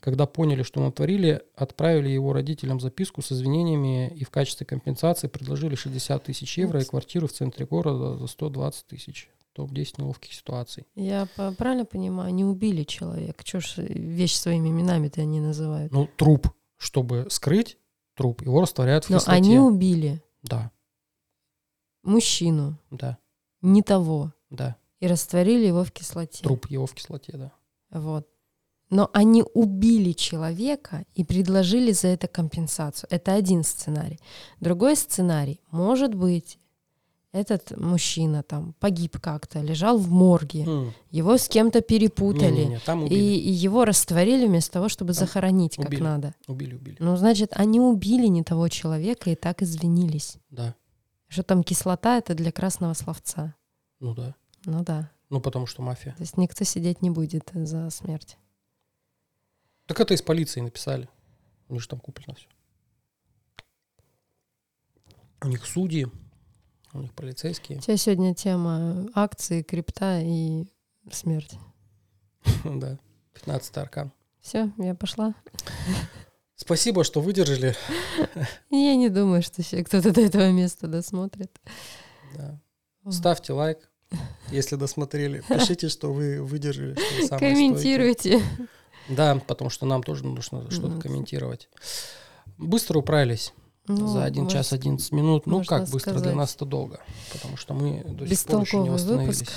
Когда поняли, что натворили, отправили его родителям записку с извинениями и в качестве компенсации предложили 60 тысяч евро и квартиру в центре города за 120 тысяч. Топ-10 неловких ситуаций. Я правильно понимаю, не убили человека. Чего ж вещь своими именами-то они называют? Ну, труп, чтобы скрыть труп, его растворяют в Но кислоте. они убили Да, мужчину, да, не того, да. и растворили его в кислоте. Труп его в кислоте, да. Вот. Но они убили человека и предложили за это компенсацию. Это один сценарий. Другой сценарий, может быть, этот мужчина там погиб как-то, лежал в морге, М, его с кем-то перепутали, не-не-не, там и, убили. и его растворили вместо того, чтобы Там захоронить как убили. надо. Убили, убили. Ну, значит, они убили не того человека и так извинились. Да, Что там кислота это для красного словца. ну да. Ну да. Ну, потому что мафия. То есть никто сидеть не будет за смерть. Так это из полиции написали. У них же там куплено все. У них судьи, у них полицейские. У тебя сегодня тема акции, крипта и смерть. Да, 15 аркан. Все, я пошла. Спасибо, что выдержали. Я не думаю, что кто-то до этого места досмотрит. Да. Ставьте лайк, если досмотрели. Пишите, что вы выдержали. что вы самые стойкие. Комментируйте. Да, потому что нам тоже нужно что-то комментировать. Быстро управились. Ну, За 1 может, час 11 минут. Ну как быстро? Для сказать. нас это долго. Потому что мы до сих пор еще не восстановились. выпуск.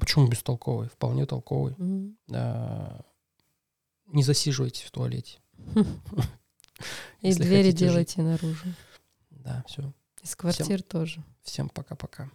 Почему бестолковый? Вполне толковый. Мгм. А, Не засиживайтесь в туалете. И двери делайте наружу. Да, все. Из квартир тоже. Всем пока-пока.